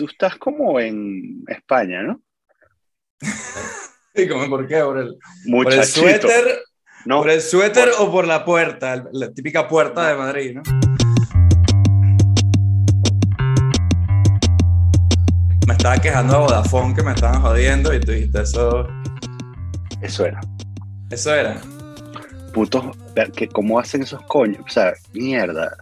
tú estás como en España, ¿no? ¿Y como por qué? ¿Por el, por el suéter? No, ¿Por el suéter o por la puerta? La típica puerta de Madrid, ¿no? Me estaba quejando de Vodafone que me estaban jodiendo y tú dijiste eso. Eso era. Eso era. Putos, que cómo hacen esos coños. O sea, mierda.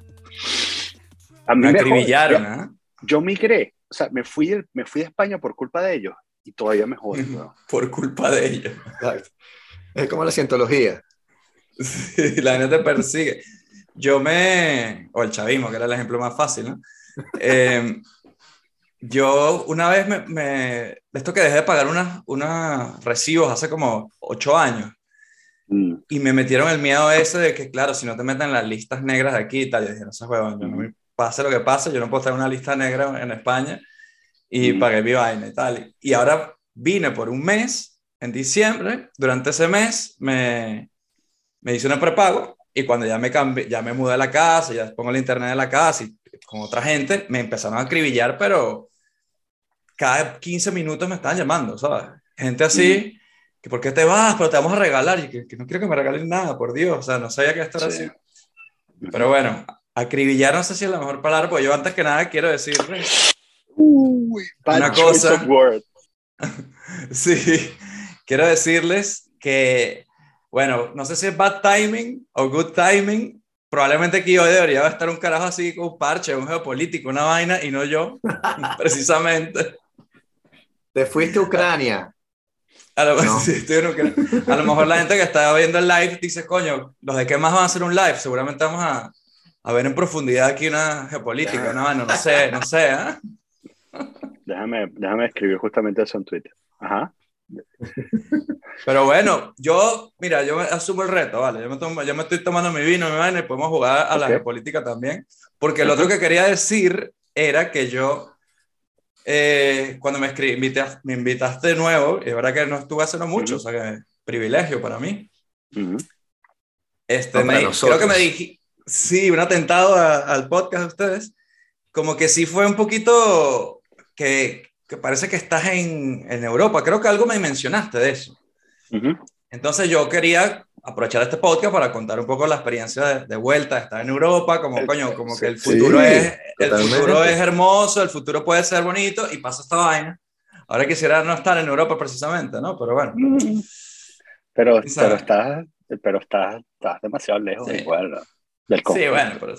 A mí me, me acribillaron, yo, ¿eh? yo migré, o sea, me fui, de, me fui de España por culpa de ellos y todavía me joden. ¿no? por culpa de ellos. Es como la cientología. Sí, la gente te persigue. Yo me, o el chavismo, que era el ejemplo más fácil, ¿no? Eh, yo una vez me, me, esto que dejé de pagar unos unas recibos hace como ocho años, mm. y me metieron el miedo ese de que, claro, si no te meten en las listas negras de aquí y tal, yo dije, no sé, huevón, yo no me pase lo que pase, yo no puedo tener una lista negra en España y mm. pagué mi vaina y tal. Y ahora vine por un mes, en diciembre, durante ese mes me, me hice un prepago y cuando ya me cambié, ya me mudé a la casa, ya pongo el internet en la casa y con otra gente, me empezaron a acribillar, pero cada 15 minutos me estaban llamando, ¿sabes? Gente así, mm. que ¿por qué te vas? Pero te vamos a regalar, y que, no quiero que me regalen nada, por Dios, o sea, no sabía qué estar así. Pero bueno, acribillar no sé si es la mejor palabra, porque yo antes que nada quiero decir una cosa. sí, quiero decirles que, bueno, no sé si es bad timing o good timing. Probablemente aquí hoy debería estar un carajo así con un parche, un geopolítico, una vaina, y no yo, precisamente. Te fuiste a Ucrania. A lo, a lo mejor la gente que está viendo el live dice, coño, ¿los de qué más van a hacer un live? Seguramente vamos a, a ver en profundidad aquí una geopolítica, no, no, no sé, no sé. ¿eh? Déjame, déjame escribir justamente eso en Twitter. Ajá. Pero bueno, yo, mira, yo asumo el reto, ¿vale? Yo me, tomo, yo me estoy tomando mi vino, mi vaina, y podemos jugar a la geopolítica también. Porque lo otro que quería decir era que yo, eh, cuando me, escribí, me invitaste de nuevo, y es verdad que no estuve hace no mucho, o sea que privilegio para mí. Este, me, creo que me dije, Sí, un atentado al podcast de ustedes. Como que sí fue un poquito que, que parece que estás en, en, Europa. Creo que algo me mencionaste de eso. Entonces yo quería aprovechar este podcast para contar un poco la experiencia de, de vuelta, estar en Europa, como coño, como que el futuro, es, el futuro es hermoso, el futuro puede ser bonito y pasa esta vaina. Ahora quisiera no estar en Europa precisamente, ¿no? Pero bueno. Pero, pero estás, pero estás, estás demasiado lejos igual. ¿no? Sí, bueno, pero,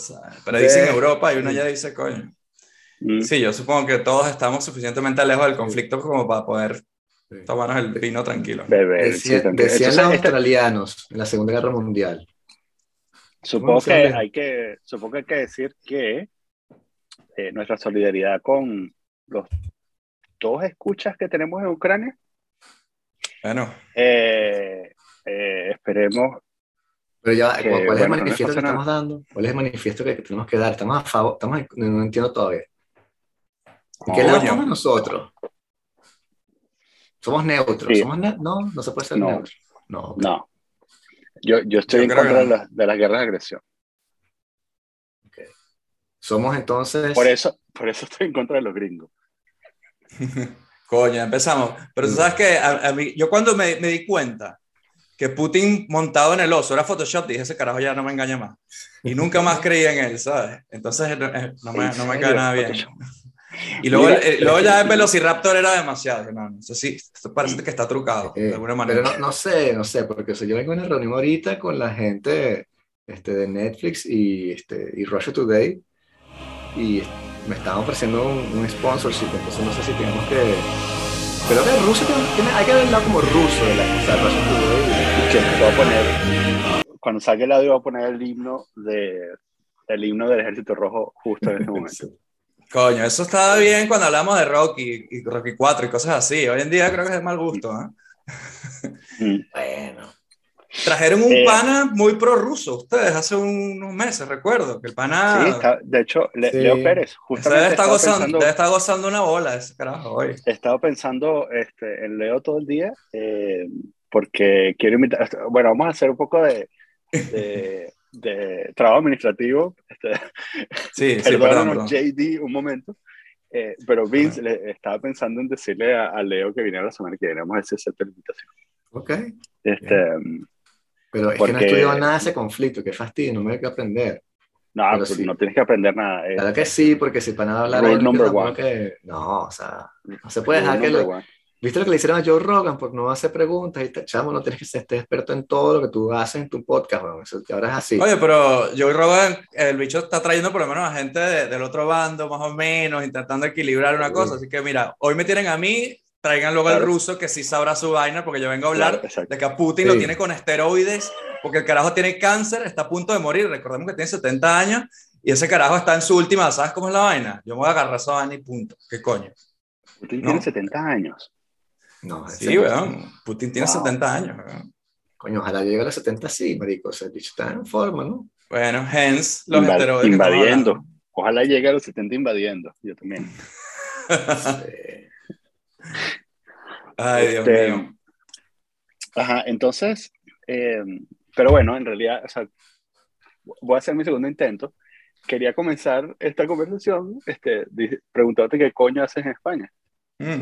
pero dicen Europa y uno ya dice, coño. Mm. Sí, yo supongo que todos estamos suficientemente lejos del conflicto como para poder tomarnos el vino tranquilo. decían los australianos en la Segunda Guerra Mundial. Supongo que, hay que, supongo que hay que decir que eh, nuestra solidaridad con los dos escuchas que tenemos en Ucrania. Bueno. Eh, eh, esperemos pero ya, ¿cuál es el manifiesto que estamos dando? ¿Cuál es el manifiesto que tenemos que dar? Estamos a favor, estamos, no entiendo todavía. ¿En qué lado estamos nosotros? ¿Somos neutros? ¿Somos no, no se puede ser neutro. No, no. Yo, yo estoy en contra de, la, de las guerras de agresión. Okay. Somos entonces... Por eso, por eso estoy en contra de los gringos. Coño, empezamos. Pero tú sabes que a, mí, yo cuando me, me di cuenta que Putin montado en el oso era Photoshop, dije, ese carajo ya no me engaña más. Y nunca más creí en él, ¿sabes? Entonces eh, no me, no me cae nada bien. Y luego, eh, luego ya el Velociraptor era demasiado. No, no sé si esto parece que está trucado de alguna manera. Pero no, no, sé, no sé, porque yo vengo en una reunión ahorita con la gente este, de Netflix y, este, y Russia Today y me estaban ofreciendo un, un sponsorship, entonces no sé si tenemos que pero de Rusia tiene, hay que verlo como ruso de la o que voy a poner, cuando salga el audio voy a poner el himno de el himno del Ejército Rojo justo en ese momento. Coño, eso estaba bien cuando hablamos de Rocky y Rocky 4 y cosas así. Hoy en día creo que es de mal gusto, ¿eh? Bueno. Trajeron un eh, pana muy prorruso ustedes hace unos meses, recuerdo, que el pana... Sí, de hecho, Leo Pérez, justamente... Debe estar, gozando, debe estar gozando una bola ese carajo hoy. He estado pensando este, en Leo todo el día, eh, porque quiero invitar... Bueno, vamos a hacer un poco de, de, de trabajo administrativo. Este, sí, sí, perdón, JD, un momento. Eh, pero Vince, le, estaba pensando en decirle a, Leo que viniera la semana que viene, vamos a hacer esa invitación. Ok. Este, pero es que no estudió nada ese conflicto, qué fastidio, no me hay que aprender. No, pues no tienes que aprender nada. Eh. Claro que sí, porque si para nada hablar de number one. Que, no, o sea, no se puede dejar que lo, ¿Viste lo que le hicieron a Joe Rogan por no hacer preguntas? Y te, chamo, no tienes que ser experto en todo lo que tú haces en tu podcast, Eso, ahora es así. Oye, pero Joe Rogan, el bicho está trayendo por lo menos a gente del otro bando, más o menos, intentando equilibrar una cosa. Así que mira, hoy me tienen a mí, traigan luego al ruso que sí sabrá su vaina, porque yo vengo a hablar de que a Putin lo tiene con esteroides, porque el carajo tiene cáncer, está a punto de morir. Recordemos que tiene 70 años y ese carajo está en su última, ¿sabes cómo es la vaina? Yo me voy a agarrar esa vaina y punto. ¿Qué coño? Putin tiene 70 años. No, sí, weón. Putin tiene 70 años, weón. Coño, ojalá llegue a los 70 sí, marico. O sea, está en forma, ¿no? Bueno, hence los Invad Invadiendo. Ojalá llegue a los 70 invadiendo. Yo también. Ay, Dios este, mío. Ajá, entonces, eh, pero bueno, en realidad, o sea, voy a hacer mi segundo intento. Quería comenzar esta conversación este, preguntándote qué coño haces en España. Mm.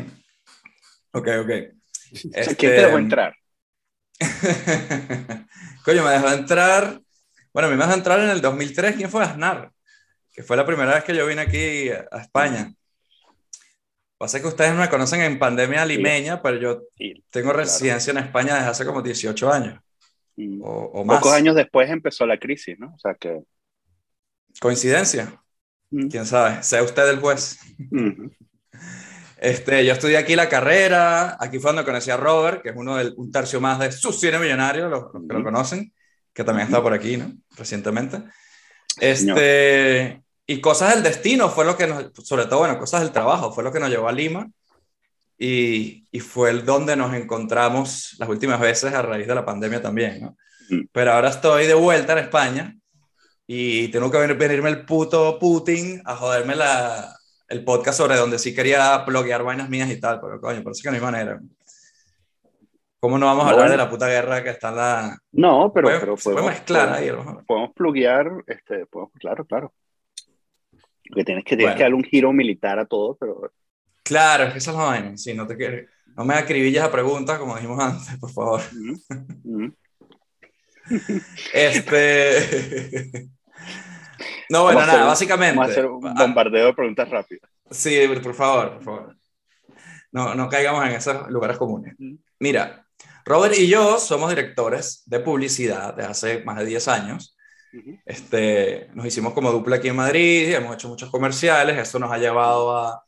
Ok, ok. Este, ¿Quién te dejó entrar? Coño, me dejó entrar. Bueno, me dejó entrar en el 2003. ¿Quién fue Aznar? Que fue la primera vez que yo vine aquí a España. Pasa que ustedes no me conocen en pandemia limeña, pero yo tengo residencia en España desde hace como 18 años. O, más. Pocos años después empezó la crisis, ¿no? O sea que. ¿Coincidencia? ¿Quién sabe? Sea usted el juez. Este, yo estudié aquí la carrera, aquí fue donde conocí a Robert, que es uno del, un tercio más de su cine millonario, los, que lo conocen, que también está por aquí, ¿no? Recientemente. Este, y cosas del destino fue lo que nos, sobre todo, bueno, cosas del trabajo, fue lo que nos llevó a Lima y, y fue el donde nos encontramos las últimas veces a raíz de la pandemia también, ¿no? Pero ahora estoy de vuelta en España y tengo que venirme el puto Putin a joderme la, el podcast sobre donde sí quería bloquear vainas mías y tal, pero coño, parece que no hay manera. ¿Cómo no vamos a hablar de la puta guerra que está en la... No, pero, pero podemos, mezclar ahí. Podemos pluguear, este, podemos, claro, claro. Porque tienes que, tienes que darle un giro militar a todo, pero... Claro, es que esa es la vaina. Sí, no te quieres... No me acribilles a preguntas, como dijimos antes, por favor. este... No, bueno, nada, básicamente. Vamos a hacer un bombardeo de preguntas rápidas. Sí, por favor, por favor. No, no caigamos en esos lugares comunes. Mira, Robert y yo somos directores de publicidad desde hace más de 10 años. Este, nos hicimos como dupla aquí en Madrid, hemos hecho muchos comerciales, eso nos ha llevado a,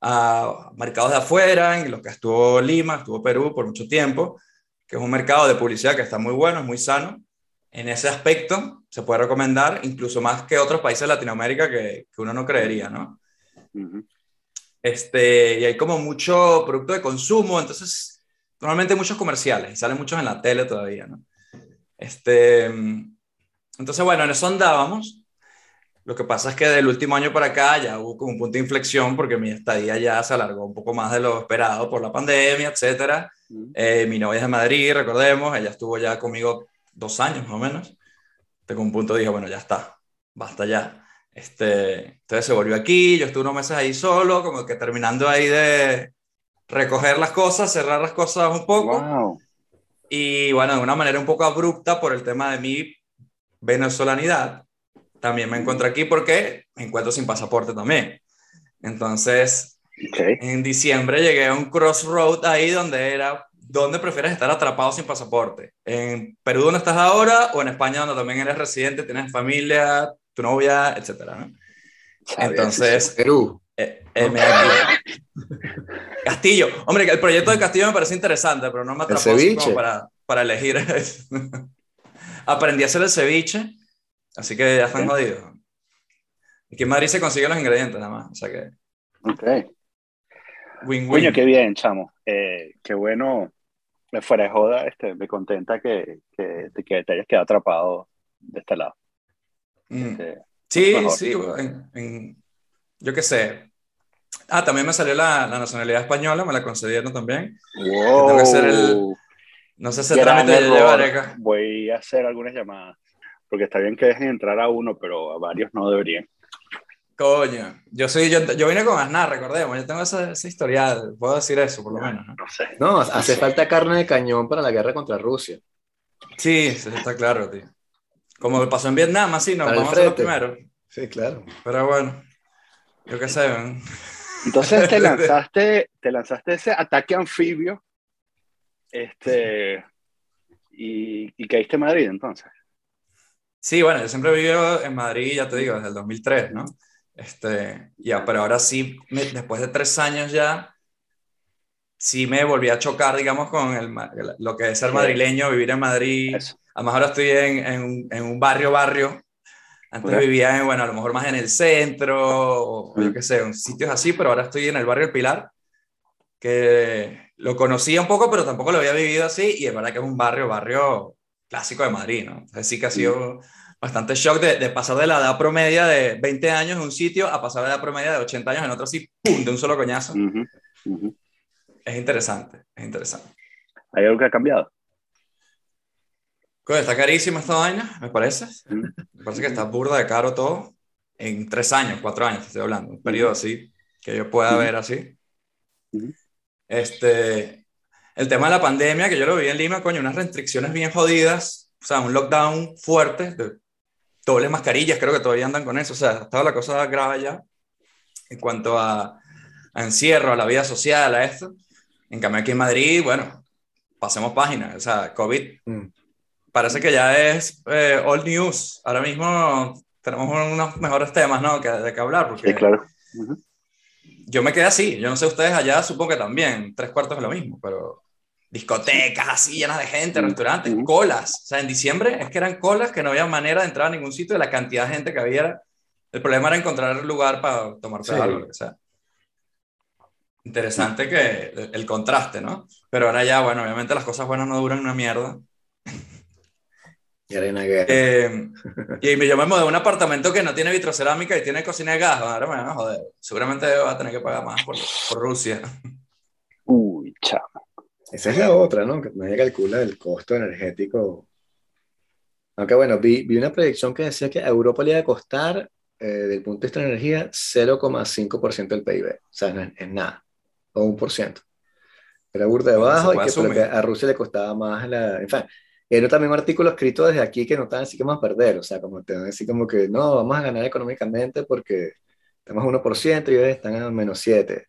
a mercados de afuera, en lo que estuvo Lima, estuvo Perú por mucho tiempo, que es un mercado de publicidad que está muy bueno, es muy sano, en ese aspecto se puede recomendar incluso más que otros países de Latinoamérica que, que uno no creería, ¿no? este, y hay como mucho producto de consumo, entonces normalmente muchos comerciales y salen muchos en la tele todavía, ¿no? Este, entonces, bueno, en eso andábamos. Lo que pasa es que del último año para acá ya hubo como un punto de inflexión porque mi estadía ya se alargó un poco más de lo esperado por la pandemia, etc. Eh, mi novia es de Madrid, recordemos, ella estuvo ya conmigo dos años más o menos, tengo un punto dije, bueno, ya está, basta ya. Este, entonces se volvió aquí, yo estuve unos meses ahí solo, como que terminando ahí de recoger las cosas, cerrar las cosas un poco. Y bueno, de una manera un poco abrupta por el tema de mi venezolanidad, también me encuentro aquí porque me encuentro sin pasaporte también. Entonces, en diciembre llegué a un crossroad ahí donde era ¿dónde prefieres estar atrapado sin pasaporte? ¿En Perú donde estás ahora o en España donde también eres residente, tienes familia, tu novia, etcétera? ¿no? Entonces, Perú. Eh, eh, Castillo. Hombre, el proyecto de Castillo me parece interesante, pero no me atrapó como para, para elegir. Aprendí a hacer el ceviche, así que ya están jodidos. Aquí en Madrid se consiguen los ingredientes nada más, o sea que... Ok. Win -win. qué bien, chamo. Eh, qué bueno fuera de joda, este, me contenta que, que, que te hayas quedado atrapado de este lado. Mm. Este, sí, sí, yo qué sé. Ah, también me salió la, la, nacionalidad española, me la concedieron también. Wow. Tengo que hacer el, no sé si trámite de llevar acá. Voy a hacer algunas llamadas, porque está bien que dejen entrar a uno, pero a varios no deberían. Coño, yo soy, yo, yo vine con Aznar, recordemos, yo tengo esa, esa historial, puedo decir eso por lo menos, ¿no? No sé. No, hace falta carne de cañón para la guerra contra Rusia. Sí, sí, está claro, tío. Como pasó en Vietnam, así, nos vamos a ser los frente. primeros. Sí, claro. Pero bueno, yo qué sé. Entonces te lanzaste, te lanzaste ese ataque anfibio, este, y, y caíste en Madrid entonces. Sí, bueno, yo siempre he vivido en Madrid, ya te digo, desde el 2003, ¿no? Este, ya, pero ahora sí, me- después de tres años ya, sí me volví a chocar, digamos, con el, lo que es ser madrileño, vivir en Madrid. Eso. Además, ahora estoy en, en, un- en un barrio, barrio. Antes vivía, en, bueno, a lo mejor más en el centro, o yo qué sé, en sitios así, pero ahora estoy en el barrio El Pilar, que lo conocía un poco, pero tampoco lo había vivido así, y es verdad que es un barrio, barrio clásico de Madrid, ¿no? Entonces sí que ha sido bastante shock de, de pasar de la edad promedia de 20 años en un sitio a pasar de la edad promedia de 80 años en otro, así, ¡pum!, de un solo coñazo. Es interesante, es interesante. ¿Hay algo que ha cambiado? Coño, está carísima esta vaina, me parece. Me parece que está burda de caro todo. En tres años, cuatro años, te estoy hablando. Un periodo así, que yo pueda ver así. Ujú. Este, el tema de la pandemia, que yo lo vi en Lima, coño, unas restricciones bien jodidas. O sea, un lockdown fuerte, de dobles mascarillas, creo que todavía andan con eso. O sea, estaba la cosa grave ya en cuanto a, a encierro, a la vida social, a esto. En cambio, aquí en Madrid, bueno, pasemos página. O sea, COVID Mm. parece que ya es eh, all news. Ahora mismo tenemos unos mejores temas, ¿no? Que, de que hablar, porque Sí, claro. Ujú. Yo me quedé así. Yo no sé ustedes allá, supongo que también, tres cuartos es lo mismo, pero discotecas así llenas de gente, restaurantes, colas. O sea, en diciembre es que eran colas que no había manera de entrar a ningún sitio de la cantidad de gente que había. El problema era encontrar lugar para tomarte Sí. algo, que sea. Interesante que el, el contraste, ¿no? Pero ahora ya, bueno, obviamente las cosas buenas no duran una mierda. Y ahora hay una guerra. Eh, y me- yo me mudé a un apartamento que no tiene vitrocerámica y tiene cocina de gas. Ahora me van a joder. Seguramente va a tener que pagar más por, por Rusia. Uy, chamo. Esa es la otra, ¿no? Que nadie calcula el costo energético. Aunque bueno, vi, vi una predicción que decía que a Europa le iba a costar, eh, desde el punto de vista de energía, 0,5% del PIB. O sea, no es, es nada, o un por ciento. Era burda de Bueno, se bajo y que, pero que a Rusia le costaba más la... En fin, era también un artículo escrito desde aquí que no estaban así que vamos a perder. O sea, como te van a decir como que no, vamos a ganar económicamente porque estamos a 1% y ellos están a menos 7%.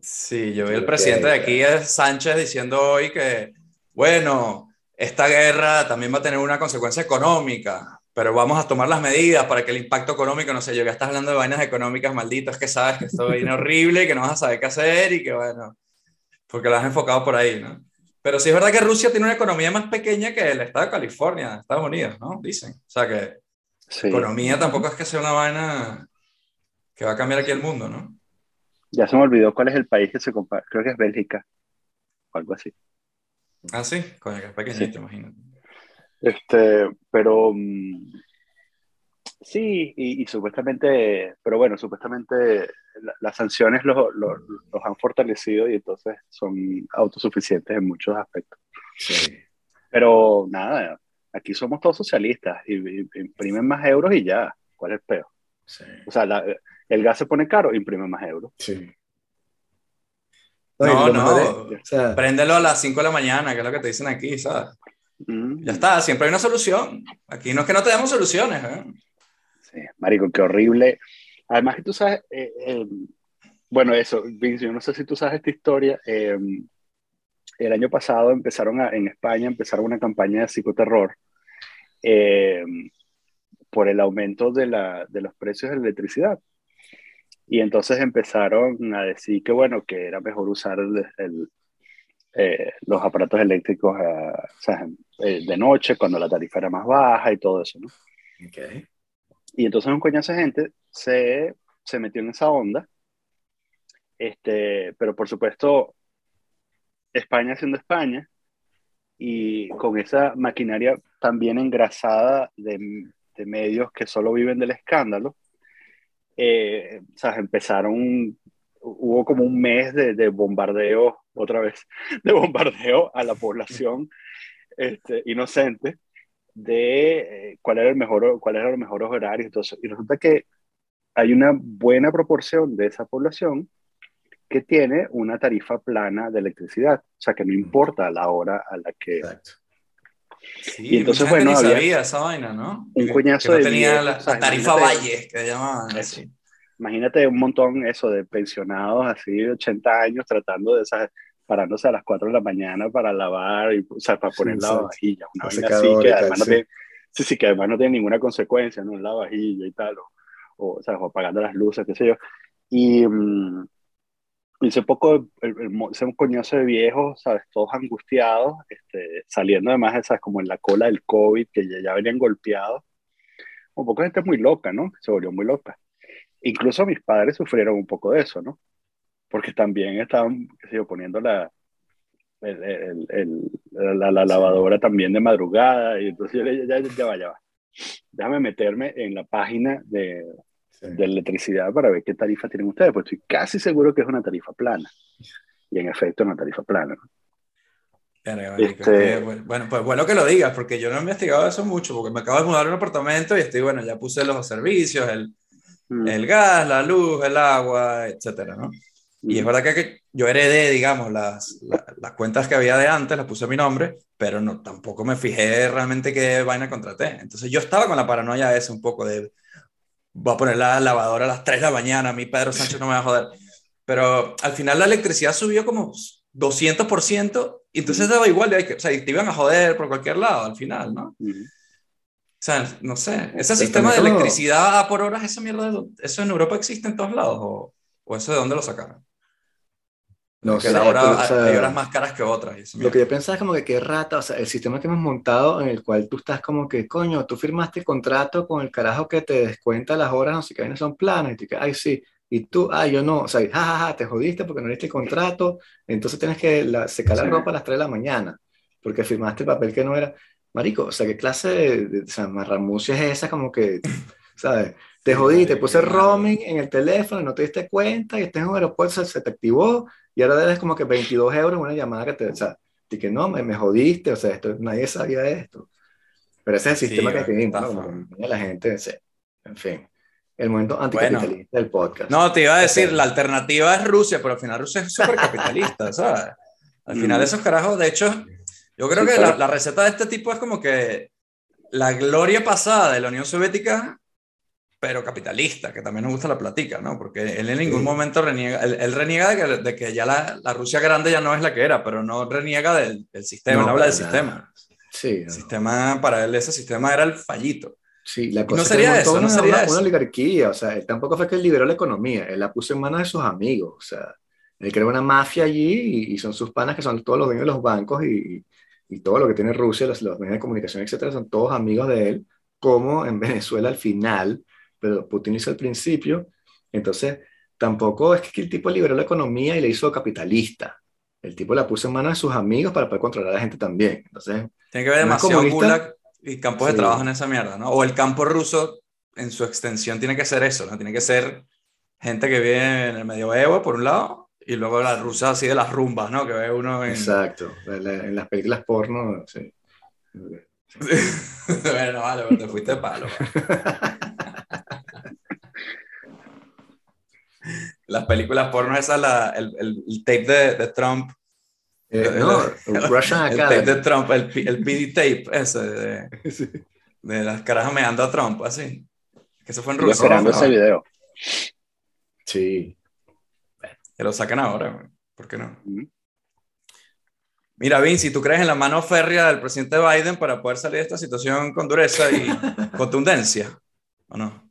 Sí, yo vi el Ok, presidente de aquí, es Sánchez, diciendo hoy que, bueno, esta guerra también va a tener una consecuencia económica, pero vamos a tomar las medidas para que el impacto económico, no sé, yo ya estás hablando de vainas económicas malditas que sabes que esto viene horrible y que no vas a saber qué hacer y que, bueno, porque lo has enfocado por ahí, ¿no? Pero sí es verdad que Rusia tiene una economía más pequeña que el estado de California, Estados Unidos, ¿no? Dicen. O sea que Sí. economía tampoco es que sea una vaina que va a cambiar aquí el mundo, ¿no? Ya se me olvidó cuál es el país que se compara. Creo que es Bélgica. O algo así. Ah, sí, coño, que es pequeñito, imagínate. Este, pero mm, sí, y, y supuestamente, pero bueno, supuestamente la- las sanciones los, los, los han fortalecido y entonces son autosuficientes en muchos aspectos. Sí. Pero nada, aquí somos todos socialistas y, y- imprimen más euros y ya. ¿Cuál es el peor? Sí. O sea, la- el gas se pone caro, imprime más euros. Sí. No, no. o sea, Préndelo a las 5 de la mañana, que es lo que te dicen aquí, ¿sabes? Mm, Ya está, siempre hay una solución. Aquí no es que no tenemos soluciones, ¿eh? Sí, marico, qué horrible. Además que tú sabes, eh, eh, bueno, eso, Vince, yo no sé si tú sabes esta historia. eh, el año pasado empezaron en España, empezaron una campaña de psicoterror eh, por el aumento de, la, de los precios de electricidad. Y entonces empezaron a decir que, bueno, que era mejor usar eh, los aparatos eléctricos ah, eh, de noche, cuando la tarifa era más baja y todo eso, ¿no? ok. Y entonces un coñazo de gente se, se metió en esa onda. Este, pero por supuesto, España siendo España y con esa maquinaria también engrasada de, de medios que solo viven del escándalo, eh, empezaron, hubo como un mes de, de bombardeo, otra vez, de bombardeo a la población este, inocente de eh, cuál era el mejor, cuál era los mejores horarios. Entonces, y resulta que hay una buena proporción de esa población que tiene una tarifa plana de electricidad, o sea que no importa la hora a la que... Exacto. Sí, y entonces, bueno, había sabía esa vaina, ¿no? Un cuñazo que no tenía la, tarifa Valle, que llamaban así. Imagínate un montón eso de pensionados así de 80 años tratando de esas parándose a las 4 de la mañana para lavar, y, o sea, para poner la vajilla, una vaina así que además, no tiene, sí, sí, que además no tiene ninguna consecuencia, ¿no? La vajilla y tal, o, o, sea, o apagando las luces, qué sé yo. Y, um, hice poco, el, el, un coñazo de viejos, ¿sabes? Todos angustiados, este, saliendo además, ¿sabes? Como en la cola del COVID, que ya, ya venían golpeados. Un poco de gente muy loca, ¿no? Se volvió muy loca. Incluso mis padres sufrieron un poco de eso, ¿no? Porque también estaban, qué sé yo, poniendo la, el, el, la, la, lavadora también de madrugada, y entonces yo le dije, ya, ya va, ya va. Déjame meterme en la página de, de electricidad para ver qué tarifa tienen ustedes, pues estoy casi seguro que es una tarifa plana. Y en efecto una tarifa plana. Este... Bueno, pues bueno que lo digas, porque yo no he investigado eso mucho, porque me acabo de mudar a un apartamento y estoy, bueno, ya puse los servicios, el, mm. el gas, la luz, el agua, etcétera, ¿no? Y es verdad que, yo heredé, digamos, las, las, cuentas que había de antes, las puse a mi nombre, pero no, tampoco me fijé realmente qué vaina contraté. Entonces yo estaba con la paranoia esa un poco de, voy a poner la lavadora a las 3 de la mañana, a mí Pedro Sánchez no me va a joder. Pero al final la electricidad subió como 200%, y entonces daba igual, o sea, te iban a joder por cualquier lado al final, ¿no? O sea, no sé, ese sistema de electricidad por horas, esa mierda, ¿eso en Europa existe en todos lados? ¿O, o eso de dónde lo sacaron? No sé, hora, hay horas más caras que otras. Lo que yo pensaba es como que qué rata, o sea, el sistema que hemos montado en el cual tú estás como que, coño, tú firmaste el contrato con el carajo que te descuenta las horas, no sé qué, son planes, y tú que, ay, sí, y tú, ay, yo no, o sea, jajaja, te jodiste porque no diste el contrato, entonces tienes que la, secar la ropa a las 3 de la mañana, porque firmaste el papel que no era. Marico, o sea, ¿qué clase de, de o sea, marramucia es esa? Como que, ¿sabes? Te jodiste, puse roaming en el teléfono, no te diste cuenta, y estás en un aeropuerto, se te activó, y ahora debes como que 22 euros una llamada que te, o sea, que no, me, me, jodiste, o sea, esto, nadie sabía esto. Pero ese es el sistema que tiene la gente, en fin, el momento anticapitalista del podcast. No, te iba a decir, la alternativa es Rusia, pero al final Rusia es súper capitalista, ¿sabes? Al final esos carajos, de hecho, yo creo que la, la receta de este tipo es como que la gloria pasada de la Unión Soviética pero capitalista, que también nos gusta la platica, ¿no? Porque él en ningún momento reniega, él, reniega de que, de que ya la, la, Rusia grande ya no es la que era, pero no reniega del, del sistema, no, habla del sistema. Sí. El sistema, para él ese sistema era el fallito. Sí, la cosa no sería eso, no sería una, una, oligarquía, o sea, él tampoco fue que él liberó la economía, él la puso en manos de sus amigos, o sea, él creó una mafia allí y, son sus panas que son todos los dueños de los bancos y, y todo lo que tiene Rusia, los, los medios de comunicación, etcétera, son todos amigos de él, como en Venezuela al final pero Putin hizo al principio, entonces tampoco es que el tipo liberó la economía y le hizo capitalista. El tipo la puso en manos de sus amigos para poder controlar a la gente también. Entonces, tiene que haber demasiado gulag y campos de trabajo en esa mierda, ¿no? O el campo ruso en su extensión tiene que ser eso, ¿no? Tiene que ser gente que vive en el medioevo, por un lado, y luego la rusa así de las rumbas, ¿no? Que ve uno en... Exacto, en las películas porno, sí. bueno, vale, pues te fuiste palo. Las películas porno, esa la, el, el, tape de, de Trump. Eh, no, el, Russian el tape de Trump, el, el PD tape ese de, de las caras meando a Trump, así. Que eso fue en Rusia. esperando ese video. Sí. Que lo sacan ahora, ¿por qué no? Mira, Vinci, ¿tú crees en la mano férrea del presidente Biden para poder salir de esta situación con dureza y contundencia? ¿O no?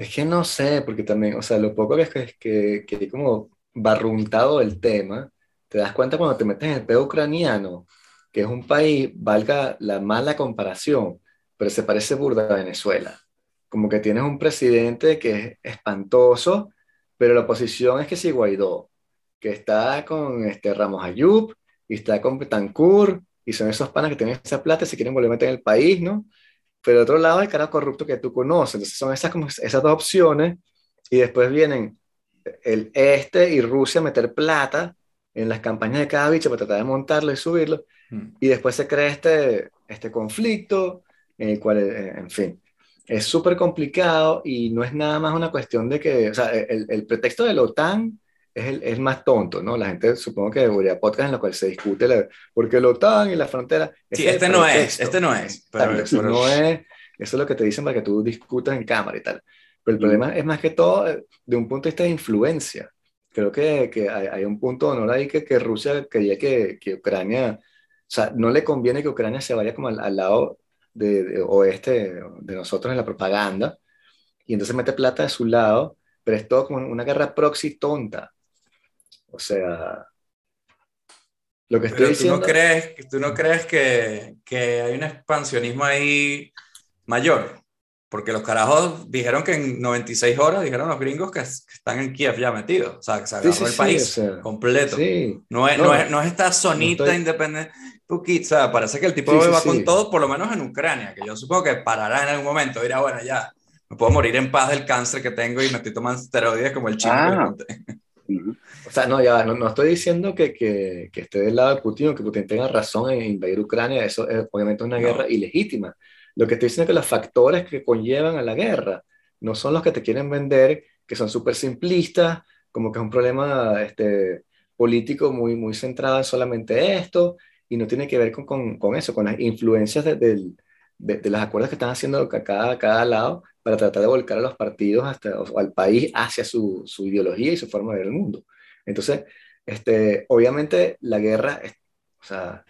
Es que no sé, porque también, o sea, lo poco que es que, que, como barruntado el tema, te das cuenta cuando te metes en el pedo ucraniano, que es un país, valga la mala comparación, pero se parece burda a Venezuela. Como que tienes un presidente que es espantoso, pero la oposición es que sí Guaidó, que está con este Ramos Ayub y está con Betancourt, y son esos panas que tienen esa plata y se quieren volver a meter en el país, ¿no? Pero de otro lado el cara corrupto que tú conoces. Entonces son esas, como esas dos opciones y después vienen el este y Rusia a meter plata en las campañas de cada bicho para tratar de montarlo y subirlo. Hmm. Y después se crea este, este conflicto en el cual, eh, en fin. es súper complicado y no es nada más una cuestión de que, o sea, el, el pretexto de la OTAN es el, es más tonto, ¿no? La gente supongo que debería podcast en los cuales se discute la, porque la OTAN y la frontera. Sí, este no es, este no es. Pero, eso no es, eso es lo que te dicen para que tú discutas en cámara y tal. Pero el problema es más que todo eh, de un punto de vista de influencia. Creo que, que hay, hay, un punto de honor ahí que, que Rusia quería que, que, Ucrania, o sea, no le conviene que Ucrania se vaya como al, al lado de, de, oeste de nosotros en la propaganda, y entonces mete plata de su lado, pero es todo como una guerra proxy tonta. O sea, lo que estoy pero diciendo... ¿tú no crees, ¿Tú no crees que, que hay un expansionismo ahí mayor? Porque los carajos dijeron que en 96 horas, dijeron los gringos que, están en Kiev ya metidos. O sea, que se agarró sí, sí, el país sí, o sea, completo. No es, no, no, es, no, es, esta zonita estoy... independiente. O sea, parece que el tipo va con todo, por lo menos en Ucrania, que yo supongo que parará en algún momento. Dirá, bueno, ya, me puedo morir en paz del cáncer que tengo y me estoy tomando esteroides como el chico ah. que O sea, no, ya, no, no estoy diciendo que, que, que, esté del lado de Putin o que Putin tenga razón en invadir Ucrania. Eso es obviamente una guerra ilegítima. Lo que estoy diciendo es que los factores que conllevan a la guerra no son los que te quieren vender, que son súper simplistas, como que es un problema este, político muy, muy centrado en solamente esto, y no tiene que ver con, con, con eso, con las influencias de, de, de, de, los acuerdos que están haciendo cada, cada lado para tratar de volcar a los partidos hasta, o al país hacia su, su, ideología y su forma de ver el mundo. Entonces, este, obviamente la guerra es, o sea,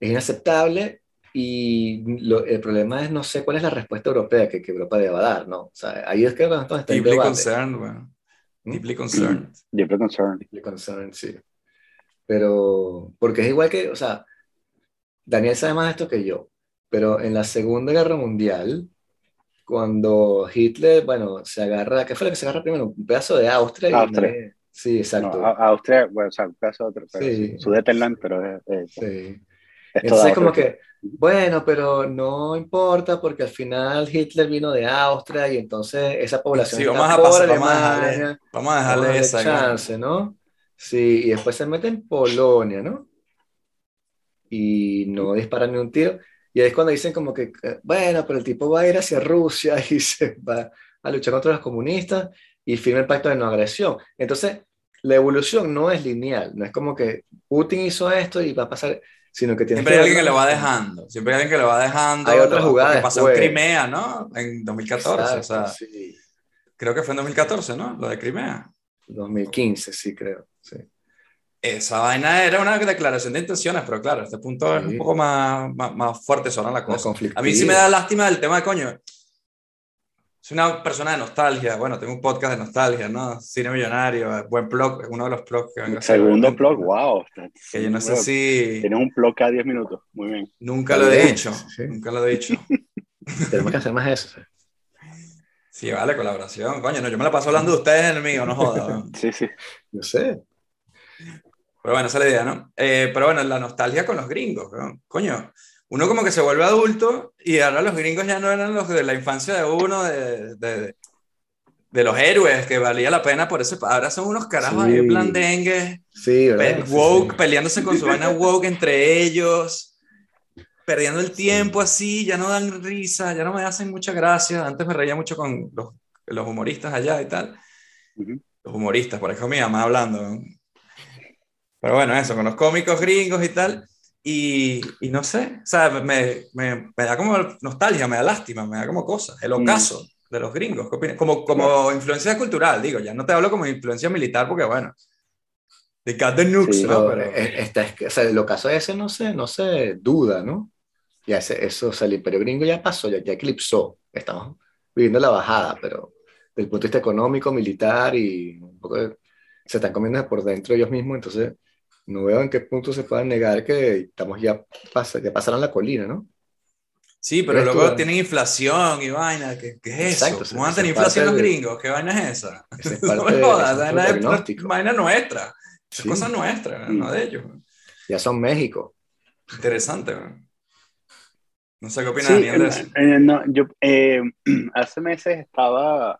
es inaceptable y lo, el problema es, no sé cuál es la respuesta europea que, que Europa deba dar, ¿no? O sea, ahí es que nosotros estamos Deeply concerned, bueno. ¿Mm? Deeply concerned. Deeply concerned. Deeply concerned, sí. Pero, porque es igual que, o sea, Daniel sabe más de esto que yo, pero en la Segunda Guerra Mundial, cuando Hitler, bueno, se agarra, ¿qué fue lo que se agarra primero? Un pedazo de Austria. Austria. Y, sí, exacto. No, Austria, bueno, o sea, un pedazo de otro, pero sí. Sudetenland, pero es, es, sí. Entonces, como que, bueno, pero no importa porque al final Hitler vino de Austria y entonces esa población. Sí, vamos a, pasar, vamos, a dejarle, vamos a dejarle, vamos a esa chance, ¿no? Sí, y después se mete en Polonia, ¿no? Y no disparan ni un tiro. Y ahí es cuando dicen como que, bueno, pero el tipo va a ir hacia Rusia y se va a luchar contra los comunistas y firma el pacto de no agresión. Entonces, la evolución no es lineal, no es como que Putin hizo esto y va a pasar, sino que tiene Siempre hay alguien que lo va dejando, siempre hay alguien que lo va dejando. Hay otras jugadas. Que pasó en Crimea, ¿no? En 2014, Exacto, o sea, sí. creo que fue en 2014, ¿no? Lo de Crimea. 2015, sí, creo. Sí. Esa vaina era una declaración de intenciones, pero claro, este punto sí. es un poco más, más, más fuerte suena la cosa. A mí sí me da lástima del tema de coño. Soy una persona de nostalgia. Bueno, tengo un podcast de nostalgia, ¿no? Cine Millonario, buen blog, uno de los blogs que vengo Segundo blog, wow. Que yo no sé si. Tienes un blog cada 10 minutos, muy bien. Nunca lo he dicho, sí. nunca lo he dicho. Tenemos que hacer más eso. Sí, vale, colaboración. Coño, no, yo me la paso hablando de ustedes en el mío, no jodas. sí, sí. Yo sé. Pero bueno, esa es la idea, ¿no? Eh, pero bueno, la nostalgia con los gringos, ¿no? Coño, uno como que se vuelve adulto y ahora los gringos ya no eran los de la infancia de uno, de, de, de los héroes, que valía la pena por eso. Ahora son unos carajos sí. ahí blandengues, sí, pe woke, sí. peleándose con su vaina woke entre ellos, perdiendo el tiempo así, ya no dan risa, ya no me hacen mucha gracia. Antes me reía mucho con los, los humoristas allá y tal. Uh -huh. Los humoristas, por ejemplo, mi mamá hablando. Pero bueno, eso, con los cómicos gringos y tal. Y, y no sé, o sea, me, me, me, da como nostalgia, me da lástima, me da como cosas. El ocaso mm. de los gringos, Como, como influencia cultural, digo, ya no te hablo como influencia militar porque, bueno, de got the nukes, sí, ¿no? Pero... Esta es, o sea, el ocaso ese no se, no se duda, ¿no? Ya ese, eso, o sea, el imperio gringo ya pasó, ya, ya eclipsó. Estamos viviendo la bajada, pero desde el punto de vista económico, militar y un poco de, se están comiendo por dentro ellos mismos, entonces no veo en qué punto se pueda negar que estamos ya, pas ya pasaron la colina, ¿no? Sí, pero luego tienen inflación y vaina. ¿Qué, qué es Exacto, eso? ¿Cómo van a tener inflación los gringos? ¿Qué vaina es esa? Es no me jodas, vaina, es vaina nuestra. Es sí. cosa nuestra, mm. no de ellos. Ya son México. Interesante, man. No sé qué opinas, sí, de eso. Eh, no, yo eh, hace meses estaba,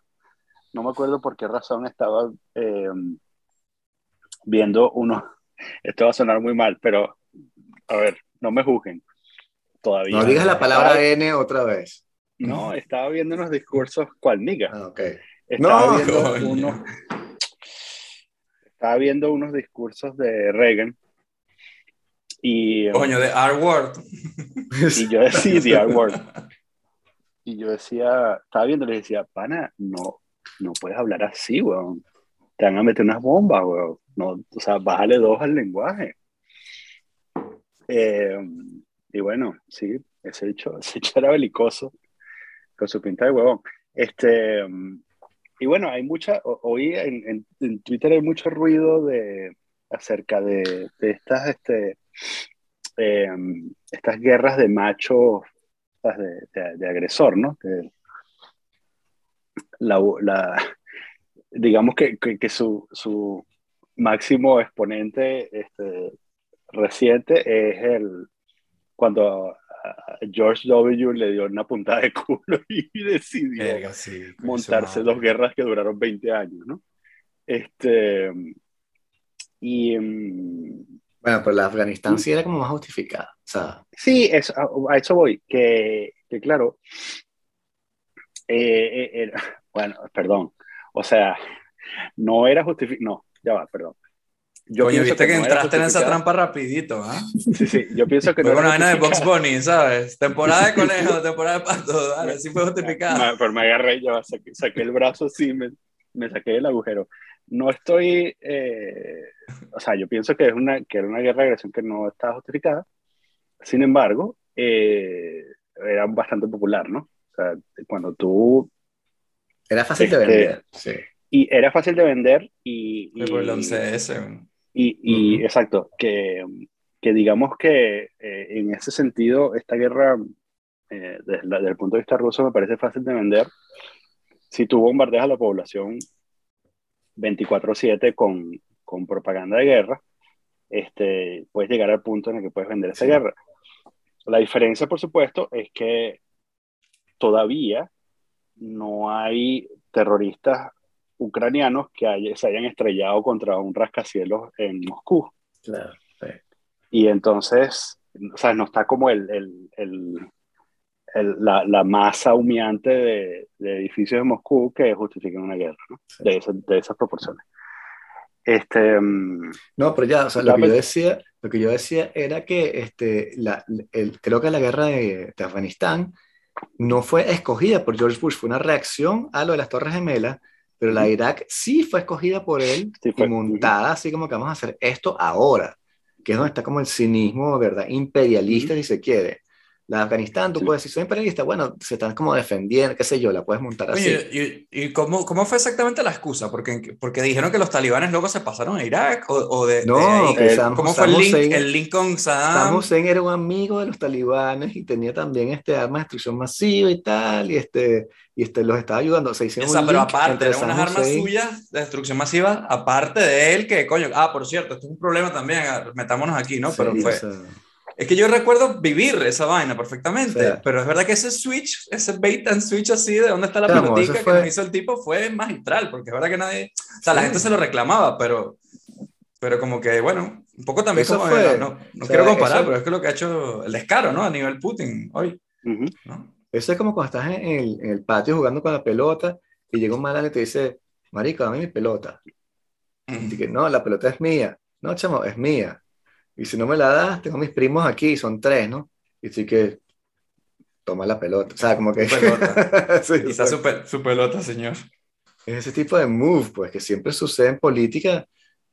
no me acuerdo por qué razón, estaba eh, viendo unos esto va a sonar muy mal, pero a ver, no me juzguen. Todavía. No digas la palabra N otra vez. No, estaba viendo unos discursos cual niga. Ah. Estaba, No, viendo coño. unos, estaba viendo unos discursos de Reagan. Y, Coño, de R-Word. y yo decía, the R word. Y yo decía, estaba viendo y le decía, pana, no, no puedes hablar así, weón. Te van a meter unas bombas, weón. O sea, bájale dos al lenguaje. Eh, y bueno, sí, ese hecho, ese hecho era belicoso, con su pinta de huevón. Este, y bueno, hay mucha, hoy en, Twitter hay mucho ruido de, acerca de, de estas, este, eh, estas guerras de machos, de, agresor, ¿no? Que la, digamos que, que, su máximo exponente este, reciente es el cuando George W. le dio una puntada de culo y decidió Verga, sí, coño, montarse dos guerras que duraron 20 años, ¿no? Este, y mm, Bueno, pero la Afganistán sí era como más justificada. O sea, sí, eso- a, a eso voy, que, que claro, eh, eh, bueno, perdón, o sea, no era justificado, no, ya va, perdón. Yo Coño, viste que no era entraste en esa trampa rapidito, ¿ah? Sí, sí, yo pienso que Fue no una vaina de Box. Bunny, ¿sabes? Temporada de conejo, temporada de pato, dale, sí fue justificada. Me- pero me agarré, ya va, saqué, saqué el brazo así, me, me saqué del agujero. No estoy, eh, o sea, yo pienso que es una, que era una guerra de agresión que no estaba justificada. Sin embargo, eh, era bastante popular, ¿no? O sea, cuando tú, era fácil de Este- vender. Sí. Y era fácil de vender y, y, por el 11S. güey. y, y- Ujú. exacto, que, que digamos que eh, en ese sentido, esta guerra, eh, desde, la- desde el punto de vista ruso, me parece fácil de vender. Si tú bombardeas a la población 24/7 con, con propaganda de guerra, este, puedes llegar al punto en el que puedes vender esa Sí. guerra. La diferencia, por supuesto, es que todavía no hay terroristas ucranianos que haya- se hayan estrellado contra un rascacielos en Moscú. Claro. Y entonces, o sea, no está como el, el, el- el- la, la masa humeante de, de edificios de Moscú que justifiquen una guerra, ¿no? Sí. De, esas- de esas proporciones. Este, mm, No, pero ya, o sea, lo que yo decía, lo que yo decía era que este, la, el, creo que la guerra de, de Afganistán no fue escogida por George Bush, fue una reacción a lo de las Torres Gemelas, pero la Irak sí fue escogida por él Sí fue, y montada así como que vamos a hacer esto ahora, que es donde está como el cinismo, ¿verdad? Imperialista, si se quiere. La de Afganistán, tú puedes decir, soy imperialista, bueno, se están como defendiendo, qué sé yo, la puedes montar así. Oye, ¿y, y cómo, cómo fue exactamente la excusa? Porque, porque dijeron que los talibanes luego se pasaron a Irak o, o de, de No, que eh, Saddam- ¿Cómo fue el link, Hussein- el link con Saddam? Saddam Hussein era un amigo de los talibanes y tenía también este armas de destrucción masiva y tal, y este, y este los estaba ayudando. Se hicieron sea, un pero aparte, eran unas armas suyas de destrucción masiva, aparte de él, que coño, ah, por cierto, esto es un problema también, metámonos aquí, ¿no? Sí, pero fue, o sea, es que yo recuerdo vivir esa vaina perfectamente, O sea, pero es verdad que ese switch, ese bait and switch así de dónde está la Chamo, pelotica eso que fue- nos hizo el tipo fue magistral, porque es verdad que nadie, o sea, la Sí. gente se lo reclamaba, pero, pero como que, bueno, un poco también Eso como, fue- no, no, no o sea, quiero comparar, eso- pero es que lo que ha hecho el descaro, ¿no? A nivel Putin hoy, ujú. ¿no? Eso es como cuando estás en el, en el patio jugando con la pelota y llega un malán y te dice, marico, dame mi pelota. Y que no, la pelota es mía. No, chamo, es mía. Y si no me la das, tengo mis primos aquí, son tres, ¿no? Y así que, toma la pelota. O sea, como que... Pelota. Sí, Y está su, pe- su pelota, señor. Es ese tipo de move, pues, que siempre sucede en política.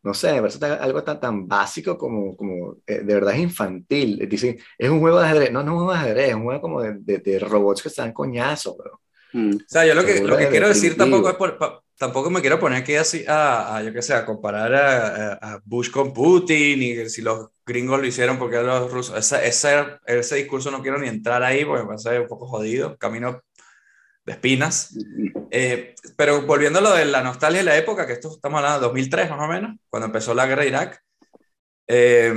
No sé, me parece algo tan, tan básico como, como eh, de verdad es infantil. Dicen, es un juego de ajedrez. No, no es un juego de ajedrez, es un juego como de, de, de robots que se dan coñazo, bro. Mm. O sea, yo lo que, lo que quiero decir tampoco es por, pa- tampoco me quiero poner aquí así a, a, yo qué sé, a comparar a, a- Bush con Putin y que si los gringos lo hicieron porque los rusos, ese, ese, ese discurso no quiero ni entrar ahí porque me parece un poco jodido, camino de espinas. Eh, pero volviendo a lo de la nostalgia de la época, que esto estamos hablando de 2003 más o menos, cuando empezó la guerra de Irak, eh,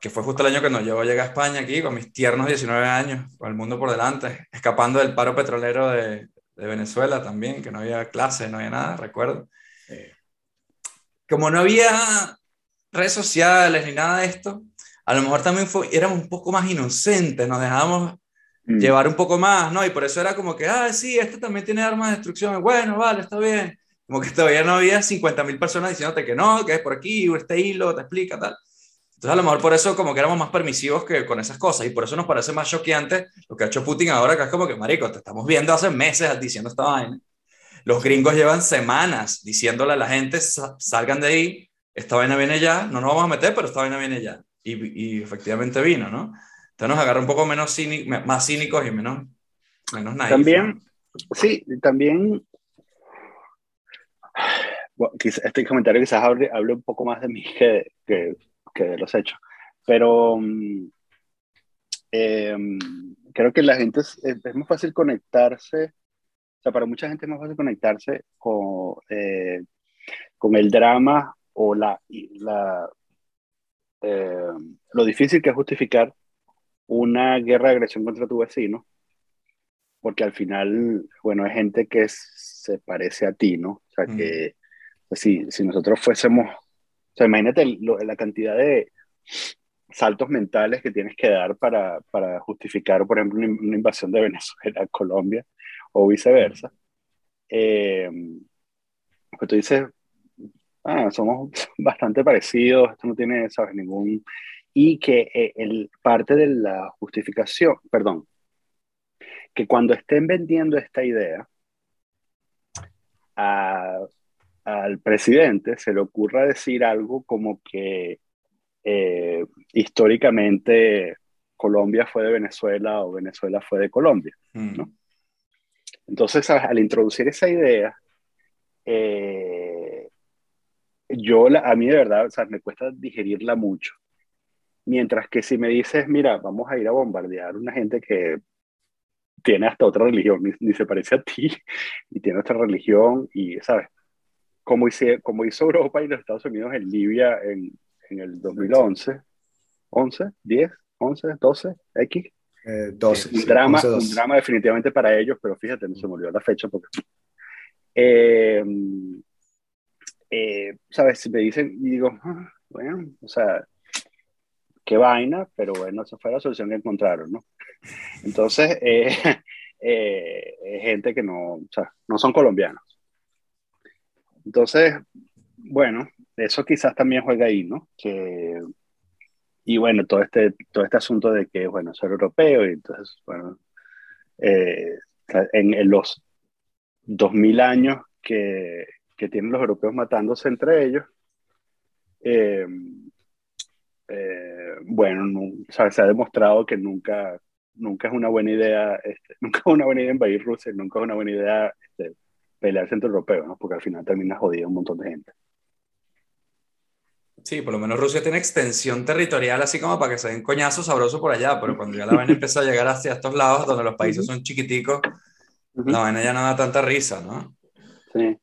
que fue justo el año cuando yo llegué a España aquí con mis tiernos 19 años, con el mundo por delante, escapando del paro petrolero de, de Venezuela también, que no había clases, no había nada, recuerdo. Eh, Como no había redes sociales ni nada de esto, a lo mejor también fue, éramos un poco más inocentes, nos dejábamos mm. llevar un poco más, ¿no? Y por eso era como que, ah, sí, este también tiene armas de destrucción, bueno, vale, está bien. Como que todavía no había 50.000 personas diciéndote que no, que es por aquí, o este hilo te explica, tal. Entonces, a lo mejor por eso como que éramos más permisivos que con esas cosas y por eso nos parece más choqueante lo que ha hecho Putin ahora, que es como que, marico, te estamos viendo hace meses diciendo esta vaina. Los gringos llevan semanas diciéndole a la gente, salgan de ahí, esta vaina viene ya, no nos vamos a meter, pero esta vaina viene ya. Y, y efectivamente vino, ¿no? Entonces nos agarra un poco menos cínico, más cínicos y menos, menos También, sí, también bueno, este comentario quizás hable, hable, un poco más de mí que, que, que de los hechos, pero mm, em, creo que la gente es, es, más fácil conectarse, o sea, para mucha gente es más fácil conectarse con, eh, con el drama o la, la eh, lo difícil que es justificar una guerra de agresión contra tu vecino, porque al final, bueno, hay gente que se parece a ti, ¿no? O sea, que pues, si, si nosotros fuésemos, o sea, imagínate la cantidad de saltos mentales que tienes que dar para, para justificar, por ejemplo, una, invasión de Venezuela a Colombia o viceversa. Eh, pues tú dices, ah, somos bastante parecidos, esto no tiene, sabes, ningún... Y que eh, el, parte de la justificación, perdón, que cuando estén vendiendo esta idea al presidente se le ocurra decir algo como que eh, históricamente Colombia fue de Venezuela o Venezuela fue de Colombia, mm. ¿no? Entonces, al introducir esa idea, eh, yo, a mí de verdad, o sea, me cuesta digerirla mucho. Mientras que si me dices, mira, vamos a ir a bombardear una gente que tiene hasta otra religión, ni, se parece a ti, y tiene otra religión, y, ¿sabes? Como, hice, como hizo Europa y los Estados Unidos en Libia en, en el 2011, 11, 10, 11, 12, X. 12. un, drama, un drama definitivamente para ellos, pero fíjate, no se olvidó la fecha porque... Eh, eh, ¿Sabes? Me dicen, y digo, ah, bueno, o sea, qué vaina, pero bueno, esa fue la solución que encontraron, ¿no? Entonces, eh, eh, gente que no, o sea, no son colombianos. Entonces, bueno, eso quizás también juega ahí, ¿no? Y bueno, todo este, todo este asunto de que, bueno, ser europeo, y entonces, bueno, eh, en, en, los 2000 años que, que tienen los europeos matándose entre ellos, eh, eh, bueno, se ha demostrado que nunca, nunca es una buena idea, este, nunca es una buena idea invadir Rusia, nunca es una buena idea este, pelearse entre europeos, ¿no? porque al final termina jodido un montón de gente. Sí, por lo menos Rusia tiene extensión territorial así como para que se den coñazos sabrosos por allá, pero cuando ya la vaina empieza a llegar hacia estos lados donde los países son chiquiticos, la vaina ya no da tanta risa, ¿no? Sí.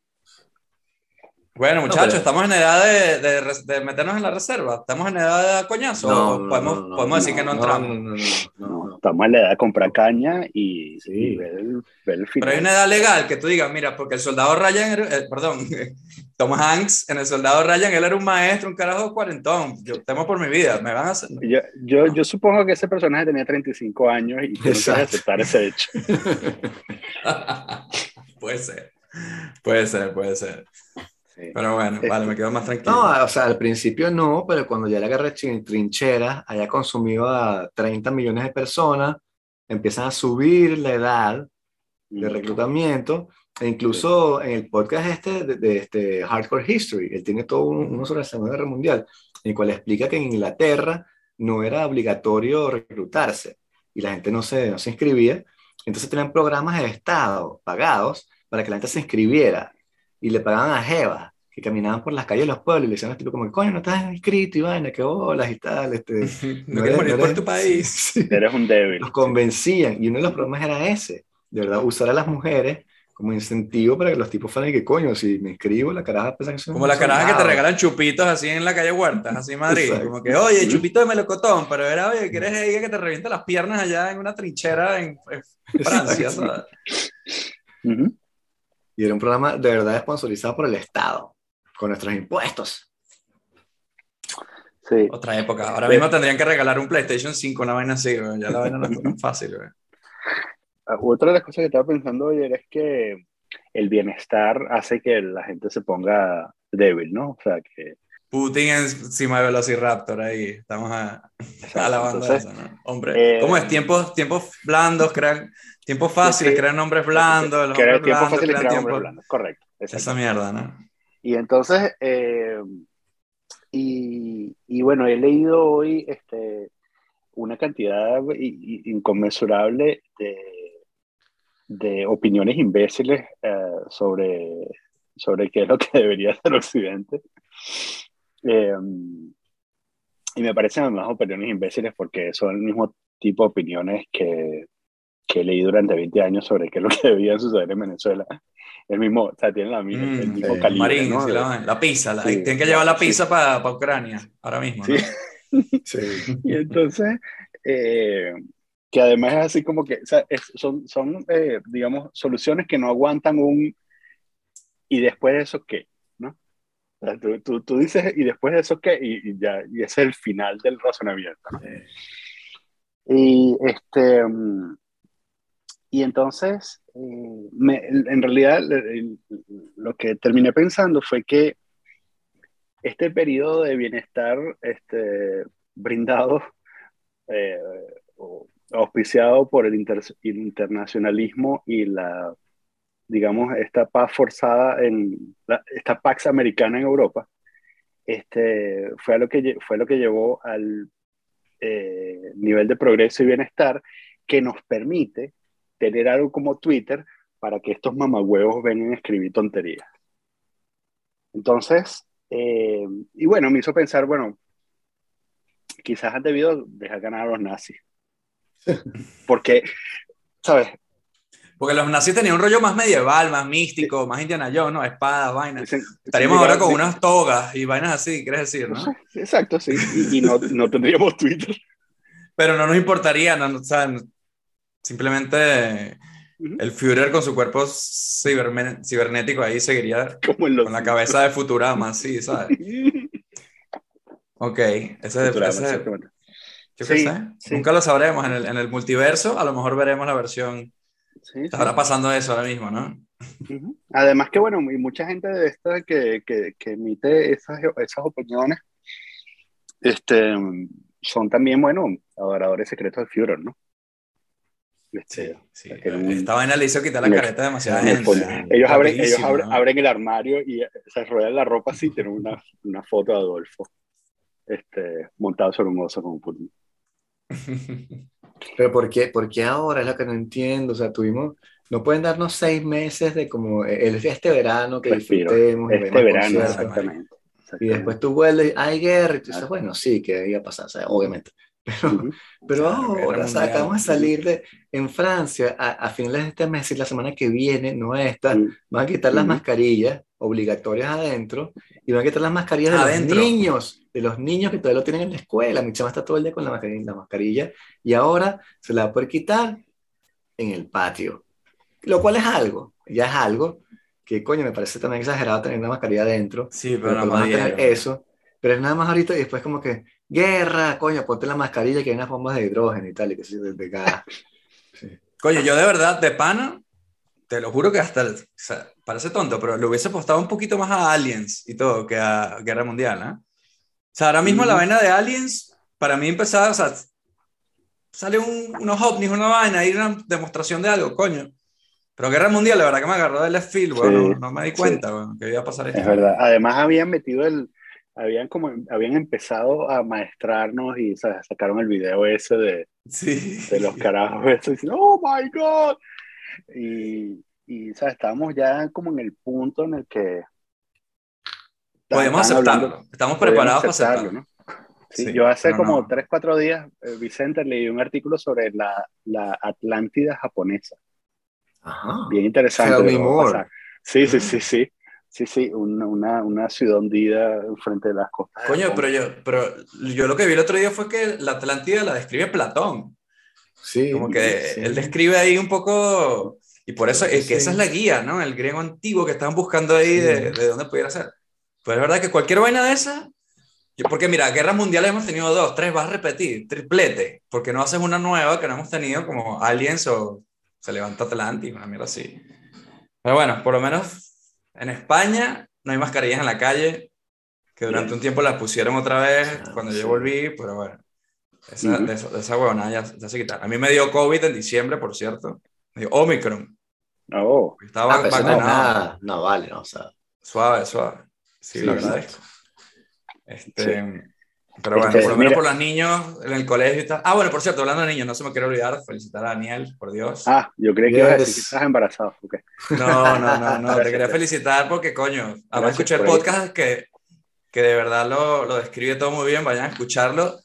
Bueno, muchachos, estamos en edad de, de, de, meternos en la reserva. ¿Estamos en edad de coñazo? No, podemos, podemos decir que no entramos? No, estamos en la edad de comprar caña y, sí. ver, el, ver, el, final. Pero hay una edad legal que tú digas, mira, porque el soldado Ryan, eh, perdón, Tom Hanks en el soldado Ryan, él era un maestro, un carajo cuarentón. Yo temo por mi vida, me van a hacer. Yo, yo, yo supongo que ese personaje tenía 35 años y que no aceptar ese hecho. puede ser, puede ser, puede ser. Pero bueno, este, vale, me quedo más tranquilo. No, o sea, al principio no, pero cuando ya la guerra trincheras haya consumido a 30 millones de personas, empiezan a subir la edad de reclutamiento. E incluso en el podcast este de, este Hardcore History, él tiene todo uno sobre la Segunda Guerra Mundial, en el cual explica que en Inglaterra no era obligatorio reclutarse y la gente no se, no se inscribía. Entonces tenían programas de Estado pagados para que la gente se inscribiera y le pagaban a Jeva, que caminaban por las calles de los pueblos y le decían tipo como, coño, no estás inscrito y vaina, qué bolas y tal. Este, no, quieres morir por tu país. Eres un débil. Los convencían y uno de los problemas era ese, de verdad, usar a las mujeres como incentivo para que los tipos fueran que coño, si me inscribo, la caraja piensa que son Como la caraja que te regalan chupitos así en la calle Huertas, así en Madrid. Como que, oye, chupito de melocotón, pero era, oye, ¿quieres ella que te reviente las piernas allá en una trinchera en, Francia? Y era un programa de verdad sponsorizado por el Estado, con nuestros impuestos. Sí. Otra época. Ahora mismo tendrían que regalar un PlayStation 5, una vaina así, ya la vaina no es tan fácil. otra de las cosas que estaba pensando ayer es que el bienestar hace que la gente se ponga débil, ¿no? O sea, que... Putin encima de Velociraptor ahí, estamos a, alabando eso, ¿no? Hombre, ¿cómo es? Eh, tiempos, tiempos blandos, crean, tiempos fáciles, crean nombres blandos. Los hombres tiempos fáciles, crean tiempos blandos, correcto. Esa mierda, ¿no? Y entonces, eh, y, y, bueno, he leído hoy este, una cantidad inconmensurable de, de opiniones imbéciles eh, sobre, sobre qué es lo que debería ser Occidente. Eh, y me parecen además opiniones imbéciles porque son el mismo tipo de opiniones que, que leí durante 20 años sobre qué es lo que debía suceder en Venezuela. El mismo, o sea, tiene la misma, el mm, mismo calibre. Marín, ¿no? la, pizza, la, tienen que llevar la pizza para Ucrania ahora mismo. Sí. sí. y entonces, eh, que además es así como que, o sea, son, son eh, digamos, soluciones que no aguantan un, y después de eso, ¿qué? ¿no? tú, tú, dices, y después de eso, ¿qué? Y, ya, y es el final del razonamiento, ¿no? Y, este, mm, y entonces, eh, me, en realidad, lo que terminé pensando fue que este periodo de bienestar este, brindado eh, auspiciado por el, internacionalismo y la, digamos, esta paz forzada en, esta Pax americana en Europa, este, fue, lo que, fue lo que llevó al eh, nivel de progreso y bienestar que nos permite tener algo como Twitter para que estos mamagüevos vengan a escribir tonterías. Entonces, eh, y bueno, me hizo pensar, bueno, quizás han debido dejar ganar a los nazis. Porque, ¿sabes? Porque los nazis tenían un rollo más medieval, más místico, más Indiana Jones, ¿no? Espadas, vainas. Estaríamos ahora con unas togas y vainas así, ¿quieres decir, no? Exacto, sí. Y, no, no, tendríamos Twitter. Pero no nos importaría, no, o sea, simplemente el Führer con su cuerpo cibernético ahí seguiría con la cabeza de Futurama, sí, ¿sabes? Ok, ese es... Ese, yo qué sé. Nunca lo sabremos. En el, en el, multiverso, a lo mejor veremos la versión. Sí, Estará pasando eso ahora mismo, ¿no? Además que, bueno, y mucha gente de esta que, que, que emite esas, esas opiniones este, son también, bueno, adoradores secretos del Führer, ¿no? Sí, sí. Esta vaina le hizo quitar la careta demasiado gente. Ellos, abren, ellos abren, el armario y se ruedan la ropa así, tienen una, una foto de Adolfo este, montado sobre un oso como Putin. Pero ¿por qué, ¿por qué ahora? Es lo que no entiendo. O sea, tuvimos, no pueden darnos seis meses de como el, este verano que disfrutemos. Este verano, exactamente, Y después tú vuelves, hay guerra, y tú dices, bueno, sí, que iba a pasar, o sea, obviamente. Pero, pero ahora, o sea, acabamos de salir de, en Francia, a, a, finales de este mes y la semana que viene, no esta, van a quitar las mascarillas obligatorias adentro y van a quitar las mascarillas de los niños, de los niños que todavía lo tienen en la escuela. Mi chama está todo el día con la mascarilla, la mascarilla y ahora se la va a poder quitar en el patio. Lo cual es algo, ya es algo que coño me parece también exagerado tener una mascarilla adentro. Sí, pero no a tener eso. Pero es nada más ahorita y después como que, guerra, coño, ponte la mascarilla que hay unas bombas de hidrógeno y tal, y que se de, de Coño, yo de verdad, de pana, te lo juro que hasta, o sea, parece tonto, pero le hubiese apostado un poquito más a Aliens y todo que a Guerra Mundial, ¿no? O sea, ahora mismo la vaina de Aliens, para mí empezaba, o sea, sale un, unos ovnis, una vaina, y una demostración de algo, coño. Pero Guerra Mundial, la verdad que me agarró del field, bueno, no, me di cuenta, bueno, que iba a pasar esto. Es verdad. Además habían metido el, habían como, habían empezado a maestrarnos y sacaron el video ese de, sí. de los carajos, eso, diciendo, oh my god, y, y ¿sabes? estábamos ya como en el punto en el que... Podemos aceptarlo, estamos preparados para aceptarlo. ¿no? Sí, yo hace como 3, 4 días, eh, Vicente, leí un artículo sobre la, la Atlántida japonesa. Ajá. Bien interesante. Sí, sí, sí, sí. Sí, sí, una, una, una, ciudad hundida frente de las costas. Coño, pero yo, pero yo lo que vi el otro día fue que la Atlántida la describe Platón. Sí. Como que él describe ahí un poco, y por eso es que esa es la guía, ¿no? El griego antiguo que estaban buscando ahí de, de, dónde pudiera ser. Pues es verdad que cualquier vaina de esa, porque mira, guerras mundiales hemos tenido dos, tres, vas a repetir, triplete, porque no haces una nueva que no hemos tenido como Aliens o se levanta Atlantis, una mierda así. Pero bueno, por lo menos en España no hay mascarillas en la calle, que durante un tiempo las pusieron otra vez Ah, cuando sí. yo volví, pero bueno, esa, de, eso- de esa huevona ya, ya se quitaron. A mí me dio COVID en diciembre, por cierto, me dio Omicron, Oh, estaba Ah, no, vacunado. nada, no vale, no, o sea, Suave, suave. Sí, Sí, lo sí. agradezco. Este, Pero Este, bueno, por lo menos mira- por los niños en el colegio y tal. Ah, bueno, por cierto, hablando de niños, no se me quiere olvidar felicitar a Daniel, por Dios. ah, yo creí que ibas a decir Yes. que estás embarazado. ok. No, no, no, no, te quería felicitar porque, coño, además escuché el podcast que, que de verdad lo, lo describe todo muy bien, vayan a escucharlo.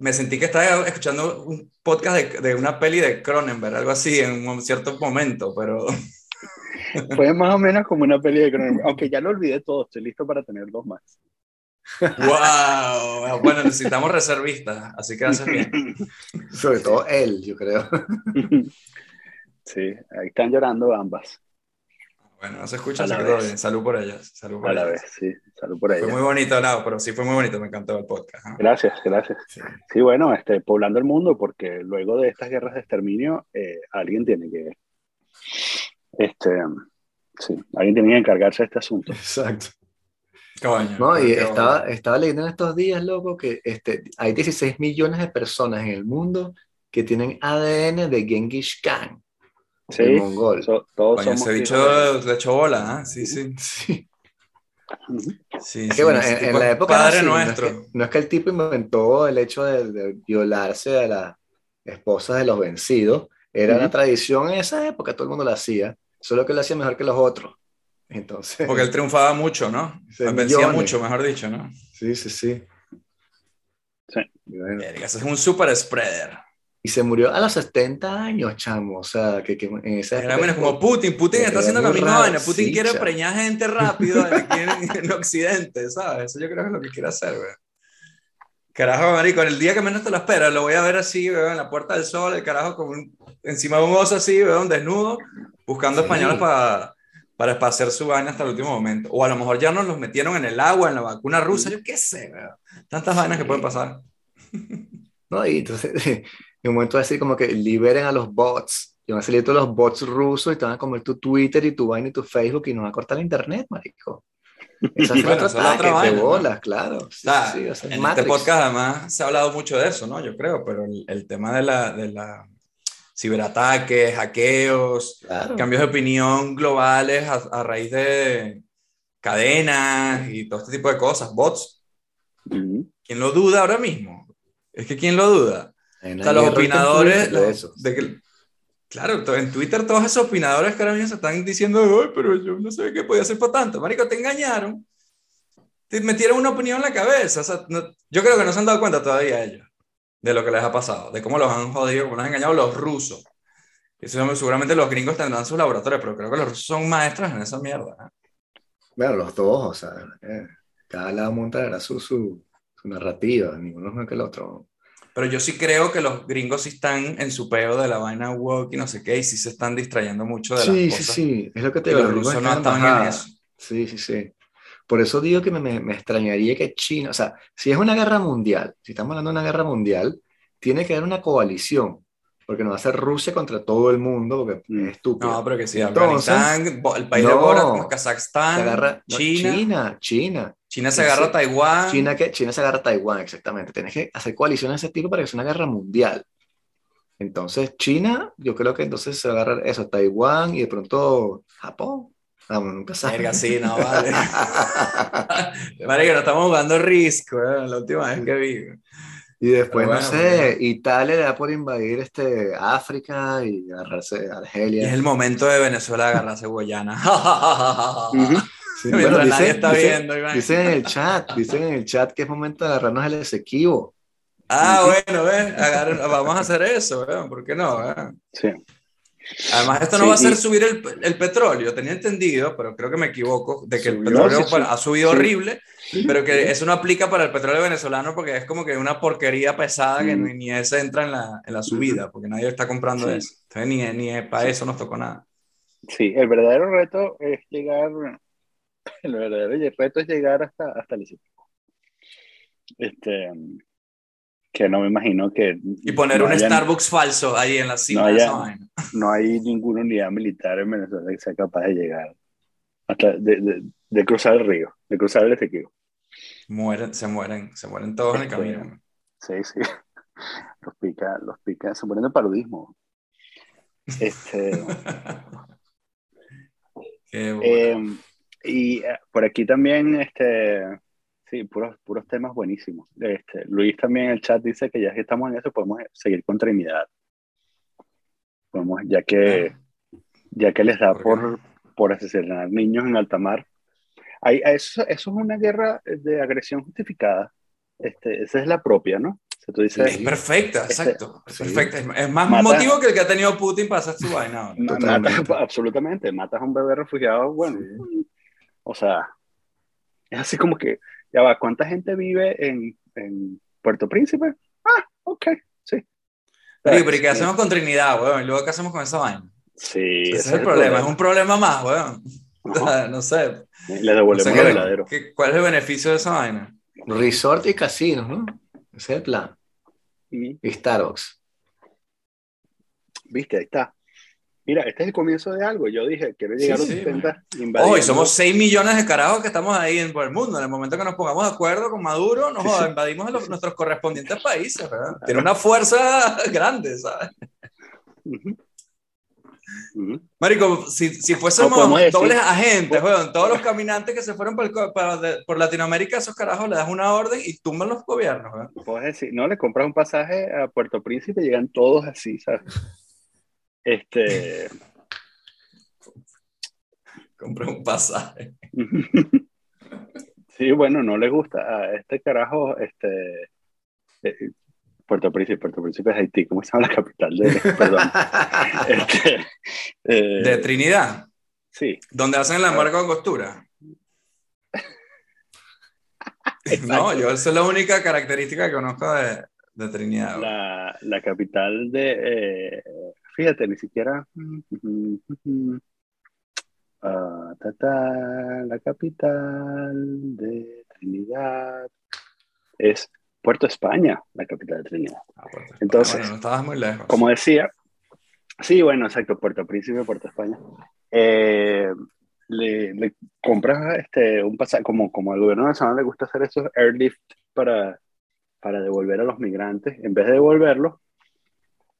Me sentí que estaba escuchando un podcast de, de una peli de Cronenberg, algo así, en un cierto momento, pero Fue más o menos como una peli de Cronenberg, aunque ya lo olvidé todo, estoy listo para tener dos más. Wow. Bueno, necesitamos reservistas, así que haces bien. sobre todo él, yo creo. Sí, ahí están llorando ambas, Bueno, no se escucha, A así la que todo vez. bien. Salud por ellas. Salud por a la ellas. vez, sí, salud por ahí. Fue muy bonito, no, pero sí fue muy bonito, me encantó el podcast. Gracias, gracias. Sí. Sí, bueno, este, poblando el mundo, porque luego de estas guerras de exterminio, eh, alguien tiene que, este, sí, alguien tiene que encargarse de este asunto. Exacto. Coño. No, y estaba, bueno. estaba leyendo en estos días, loco, que este, hay 16 millones de personas en el mundo que tienen ADN de Genghis Khan, Sí, el mongol. so- todos Coño, somos ese de- bicho le echó bola, ¿ah? Sí, sí. Sí. Sí, Es sí, que bueno, en, la época Padre así, no es nuestro. que- No es, que, el tipo inventó el hecho de, de violarse a las esposas de los vencidos, era Ujú. una tradición en esa época, todo el mundo lo hacía, solo que lo hacía mejor que los otros. Entonces, Porque él triunfaba mucho, ¿no? Sí, Vencía millones. mucho, mejor dicho, ¿no? sí, sí, sí. Sí. Bueno, es un super spreader. Y se murió a los 70 años, chamo. O sea, que, que en esa Era menos como Putin. Putin está haciendo la misma vaina. Putin sí, quiere chamo. preñar gente rápido aquí en, en Occidente, ¿sabes? Eso yo creo que es lo que quiere hacer, güey. Carajo, marico, el día que menos te lo esperas, lo voy a ver así, weón, en la Puerta del Sol, el carajo con un- encima de un oso así, weón, desnudo, buscando Sí. españoles para para espaciar su vaina hasta el último momento. O a lo mejor ya nos los metieron en el agua, en la vacuna rusa, yo qué sé, weón. Tantas vainas que pueden pasar. ¿no? Y entonces, en un momento así como que liberen a los bots. Y van a salir todos los bots rusos y te van a comer tu Twitter y tu vaina y tu Facebook y nos va a cortar el internet, marico. Esa es Bueno, otra ataque, vaina, de ¿no? bolas, claro. Sí, O sea, sí, va a ser en Matrix. este podcast además se ha hablado mucho de eso, ¿no? Yo creo, pero el, el tema de la, de la ciberataques, hackeos, Claro. cambios de opinión globales a, a raíz de cadenas y todo este tipo de cosas, bots. Ujú. ¿Quién lo duda ahora mismo? Es que ¿quién lo duda? Hay O sea, los opinadores, en de eso. de que- claro, en Twitter todos esos opinadores que ahora mismo se están diciendo, "Ay, pero yo no sé qué podía hacer para tanto. Marico, te engañaron. Te metieron una opinión en la cabeza. O sea, no- yo creo que no se han dado cuenta todavía ellos de lo que les ha pasado, de cómo los han jodido, cómo los han engañado los rusos. Eso seguramente los gringos tendrán sus laboratorios, pero creo que los rusos son maestros en esa mierda. ¿eh? Bueno, los dos, o sea, eh, cada lado montará su, su, su narrativa, ninguno es mejor que el otro. Pero yo sí creo que los gringos sí están en su peo de la vaina woke y no sé qué, y sí se están distrayendo mucho de Sí, las sí, cosas. sí, es lo que te Y digo. los rusos no están estaban en eso. Sí, sí, sí. Por eso digo que me, me- extrañaría que China, o sea, si es una guerra mundial, si estamos hablando de una guerra mundial, tiene que haber una coalición, porque no va a ser Rusia contra todo el mundo, porque Mm. es estúpido. No, pero que sí, Entonces, Afganistán, el país de no, Borat, como Kazajstán, agarra, no, China, China, China, China, se agarra a. Taiwán. China, que, China se agarra a Taiwán, exactamente. Tienes que hacer coaliciones de ese tipo para que sea una guerra mundial. Entonces, China, yo creo que entonces se agarra eso, Taiwán y de pronto Japón. Vamos, nunca sabes. Verga, sí, no, vale. Vale, que no estamos jugando Risk, weón, la última vez que vi. Y después, no sé, bueno. Italia le da por invadir este, África y agarrarse Y Argelia. es el momento de Venezuela de agarrarse Guyana. Ujú. Sí, bueno, nadie dicen, está dicen- viendo. Iván. dicen en el chat, dicen en el chat que es momento de agarrarnos el Esequibo. Ah, bueno, ven, agarren- vamos a hacer eso, weón, ¿por qué no? Sí. Además, esto no Sí, va a ser subir el, el petróleo, tenía entendido, pero creo que me equivoco, de que el Subió, petróleo sí, ha subido Sí. horrible, pero que eso no aplica para el petróleo venezolano porque es como que una porquería pesada que Mm. ni, ni ese entra en la, en la subida, porque nadie está comprando eso. Entonces, ni, ni para eso nos tocó nada. Sí, el verdadero reto es llegar, el verdadero reto es llegar hasta, hasta el. Este, que no me imagino que... Y poner no un hayan- Starbucks falso ahí en la cima No de haya- esa vaina. No hay ninguna unidad militar en Venezuela que sea capaz de llegar hasta de, de- de cruzar el río, de cruzar el Esequibo. Mueren, se mueren, se mueren todos en el Este, camino. Sí, sí. Los pica, los pica, se ponen de paludismo. Este, Qué bueno. eh, y eh, por aquí también, este, sí, puros, puros temas buenísimos. Este, Luis también en el chat dice que ya que estamos en eso, podemos seguir con Trinidad. Podemos, ya que, ya que les da ¿Por por, asesinar niños en alta mar. Hay, eso, eso es una guerra de agresión justificada. Este, esa es la propia, ¿no? O sea, tú dices, es perfecta, este, exacto. Es sí. perfecta. Es, es más Mata- motivo que el que ha tenido Putin para hacer su vaina. absolutamente, matas a un bebé refugiado, bueno, o sea, es así como que, ya va, ¿cuánta gente vive en, en Puerto Príncipe? Ah, ok, sí. Oye, pero ¿y qué hacemos con Trinidad, weón? ¿Y luego qué hacemos con esa vaina? Sí, Ese es el problema, es un problema más, weón. No sé. Le O devolvemos sea, lo ¿qué- verdadero. qué- ¿Cuál es el beneficio de esa vaina? Resort y casinos, ¿no? Ese es el plan. Y, Y Starbucks. Viste, ahí está. Mira, este es el comienzo de algo. Yo dije, quiero llegar Sí, a los sí, 70. Ojo, y somos 6 millones de carajos que estamos ahí en por el mundo. En el momento que nos pongamos de acuerdo con Maduro, nos joda, invadimos los- nuestros correspondientes países, ¿verdad? Tiene una fuerza grande, ¿sabes? Marico, si, si fuésemos dobles agentes, weón, todos los caminantes que se fueron por, el para de- por Latinoamérica, esos carajos le das una orden y tumban los gobiernos, weón. Puedes decir, no, le compras un pasaje a Puerto Príncipe, llegan todos así, ¿sabes? Este. Compré un pasaje. Sí, bueno, no le gusta a este carajo, este. eh, Puerto Príncipe, Puerto Príncipe es Haití, ¿cómo se llama la capital de. Perdón. Este, eh, De Trinidad, sí, donde hacen la marca con costura. No, yo esa es la única característica que conozco de, de Trinidad. la capital de. eh, fíjate, ni siquiera. Ah, ta, ta, la capital de Trinidad es Puerto España, la capital de Trinidad. Ah. Entonces, Bueno, no estabas muy lejos. Como decía, sí, bueno, exacto, Puerto Príncipe, Puerto España. Eh, le, le compras este, un pasaje, como, como al gobierno nacional le gusta hacer esos airlift para, para devolver a los migrantes, en vez de devolverlos,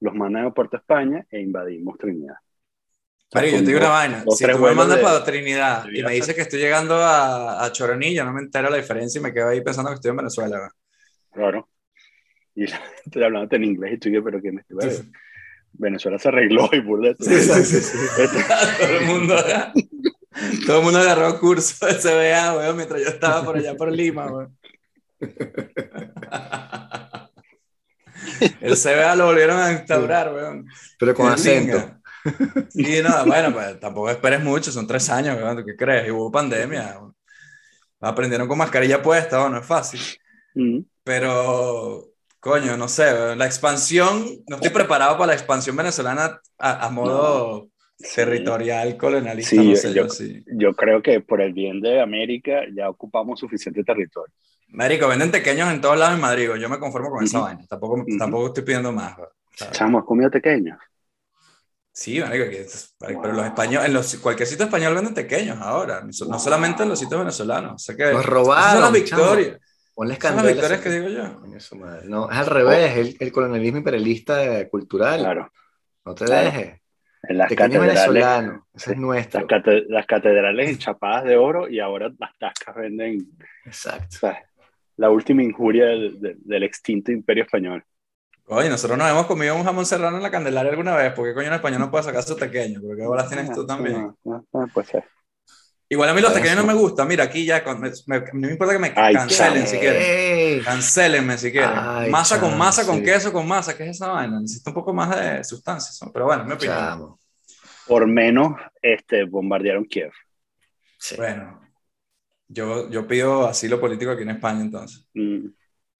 los mandan a Puerto España e invadimos Trinidad. O sea, Marico, yo te digo una vaina. dos, Si tú me mandas de- para Trinidad y me dices que estoy llegando a, a Choronillo, no me entero la diferencia y me quedo ahí pensando que estoy en Venezuela. weón. Claro. Y estoy hablando en inglés y tú dices, pero que me estoy... Venezuela se arregló y burla. todo el mundo todo el mundo agarró curso de CBA, weón, mientras yo estaba por allá por Lima, weón. El CBA lo volvieron a instaurar, weón. Pero con acento. Sí, no, bueno, pues tampoco esperes mucho, son tres años, weón, ¿tú qué crees? Y hubo pandemia. weón. Aprendieron con mascarilla puesta, no es fácil. Mm. Pero, coño, no sé, weón, la expansión, no estoy preparado para la expansión venezolana a, a modo territorial, colonialista, Sí, no yo- sé, yo- yo sí. Yo creo que por el bien de América ya ocupamos suficiente territorio. Marico, venden pequeños en todos lados en Madrid, yo me conformo con esa Ujú. vaina, tampoco, tampoco estoy pidiendo más. Chamo, ¿has comido pequeños? Sí, marico, que es- marico, pero los españoles, en los, cualquier sitio español venden pequeños ahora, no Wow. solamente en los sitios venezolanos. O sea que, esas robaron, son las chamo. victorias. Ponle Esas son las victorias que digo yo. Coño, su madre. No, es al revés, el, el colonialismo imperialista cultural. Claro. No te Claro. dejes. En las Pequeño catedrales, venezolano, ese sí. es nuestro. las, cate- las catedrales enchapadas de oro y ahora las tascas venden Exacto. o sea, la última injuria del, del- del extinto imperio español. Oye, nosotros nos hemos comido un jamón serrano en la Candelaria alguna vez, porque coño en español no puede sacar su pequeño, porque bolas tienes tú también. Ah, ah, ah, pues. Igual a mí los Eso. pequeños no me gustan. Mira, aquí ya, con- me- me- no me importa que me Ay, cancelen chamo. si quieren. Cancelenme si quieren. Ay, masa con masa, con sí. queso, con masa. ¿Qué es esa vaina? Necesito un poco más de sustancia. ¿no? Pero bueno, mi opinión. Chamo. Por menos este, bombardearon Kiev. Sí. Bueno, yo, yo pido asilo político aquí en España entonces. Mm.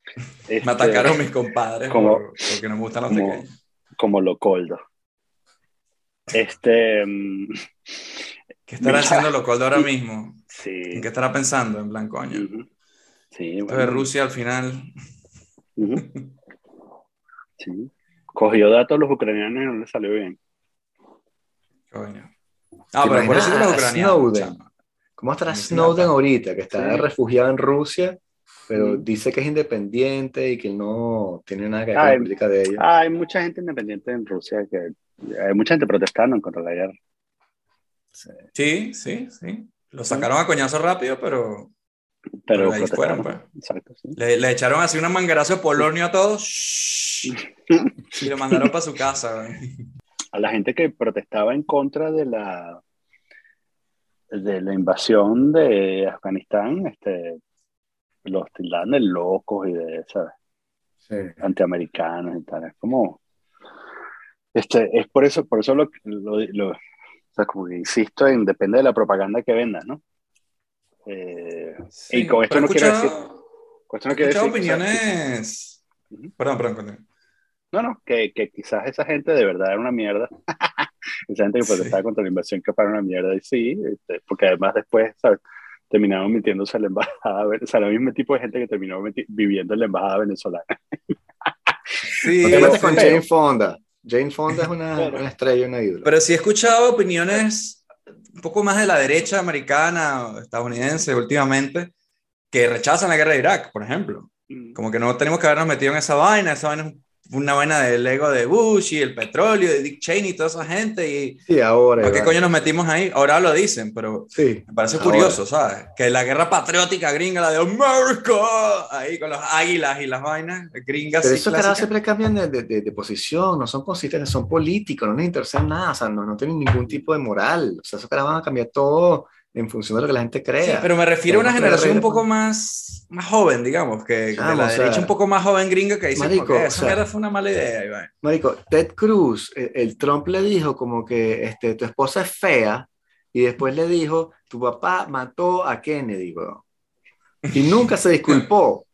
Me Este, atacaron mis compadres como- por- porque no me gustan los como- pequeños. Como Locoldo. Este. mm, ¿Qué estará Mira. haciendo Locoldo ahora mismo? Sí. ¿En qué estará pensando? En plan, coño. Sí, Esto bueno. de Rusia al final. Sí. Cogió datos a los ucranianos y no les salió bien. Coño. Ah, pero por eso que los ucranianos. ¿Cómo estará Sí, Snowden sí. ahorita? Que está Sí. refugiado en Rusia, pero Mm. dice que es independiente y que no tiene nada que ver con la política de ellos. Ah, hay mucha gente independiente en Rusia que hay mucha gente protestando en contra de la guerra. Sí. Sí, sí, sí. Lo sacaron a coñazo rápido, pero Pero ahí protestaron. fueron, pues. Exacto, sí. le, le echaron así una mangarazo de polonio a todos y lo mandaron para su casa. A la gente que protestaba en contra de la de la invasión de Afganistán, este, los tildaban de locos y de ¿sabes? Sí. antiamericanos y tal. Es como, este, es por eso, por eso lo, lo, lo- o sea, como que insisto en depende de la propaganda que vendas, ¿no? Eh, Sí, Y con esto no quiero escuchado- con esto no escuchado decir, o sea, opiniones. Ujú. Perdón, perdón, continúa. No, no, que, que quizás esa gente de verdad era una mierda. esa gente que Sí. protestaba contra la invasión que para una mierda. Y sí, este, porque además después, ¿sabes? Terminaron metiéndose a la embajada, o sea, el mismo tipo de gente que terminó viviendo en la embajada venezolana. Sí, sí. con pero- Jane Fonda. Jane Fonda es una, Pero- una estrella, una ídola. Pero sí he escuchado opiniones un poco más de la derecha americana o estadounidense últimamente que rechazan la guerra de Irak, por ejemplo. Mm. Como que no tenemos que habernos metido en esa vaina, esa vaina es una vaina del ego de Bush y el petróleo, de Dick Cheney y toda esa gente. Y Sí, ahora. ¿para qué coño nos metimos ahí? Ahora lo dicen, pero Sí. me parece ahora. curioso, ¿sabes? Que la guerra patriótica gringa, la de America, ahí con los águilas y las vainas gringas. Pero esos caras siempre cambian de, de- de- de posición, no son consistentes, son políticos, no les interesa nada, o sea, no, no tienen ningún tipo de moral. O sea, esos caras van a cambiar todo en función de lo que la gente crea. Sí, pero me refiero a una generación un poco más, más joven, digamos, que de Chamo, la o sea, un poco más joven gringa que dice marico, "Ok, o esa sea, mierda fue una mala idea. Iván". Marico, Ted Cruz, el, el Trump le dijo como que este, tu esposa es fea y después le dijo, tu papá mató a Kennedy, weón. Y nunca se disculpó.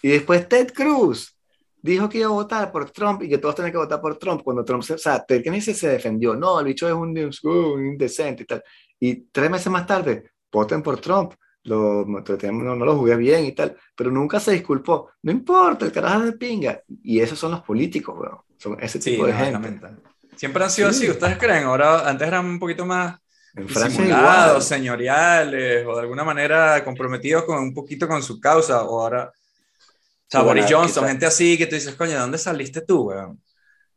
Y después Ted Cruz dijo que iba a votar por Trump y que todos tenían que votar por Trump cuando Trump se, o sea, Ted Kennedy se defendió, no, el bicho es un, un indecente y tal. Y tres meses más tarde, voten por Trump. Lo, no, no lo jugué bien y tal, pero nunca se disculpó. No importa, el carajo es de pinga. Y esos son los políticos, weón. Son ese Sí, tipo de gente. Siempre han sido Sí. así, ¿ustedes creen? Ahora, antes eran un poquito más En Francia señoriales, o de alguna manera comprometidos con un poquito con su causa, o ahora... O sea, Boris Johnson, gente así que tú dices, coño, ¿de dónde saliste tú, weón?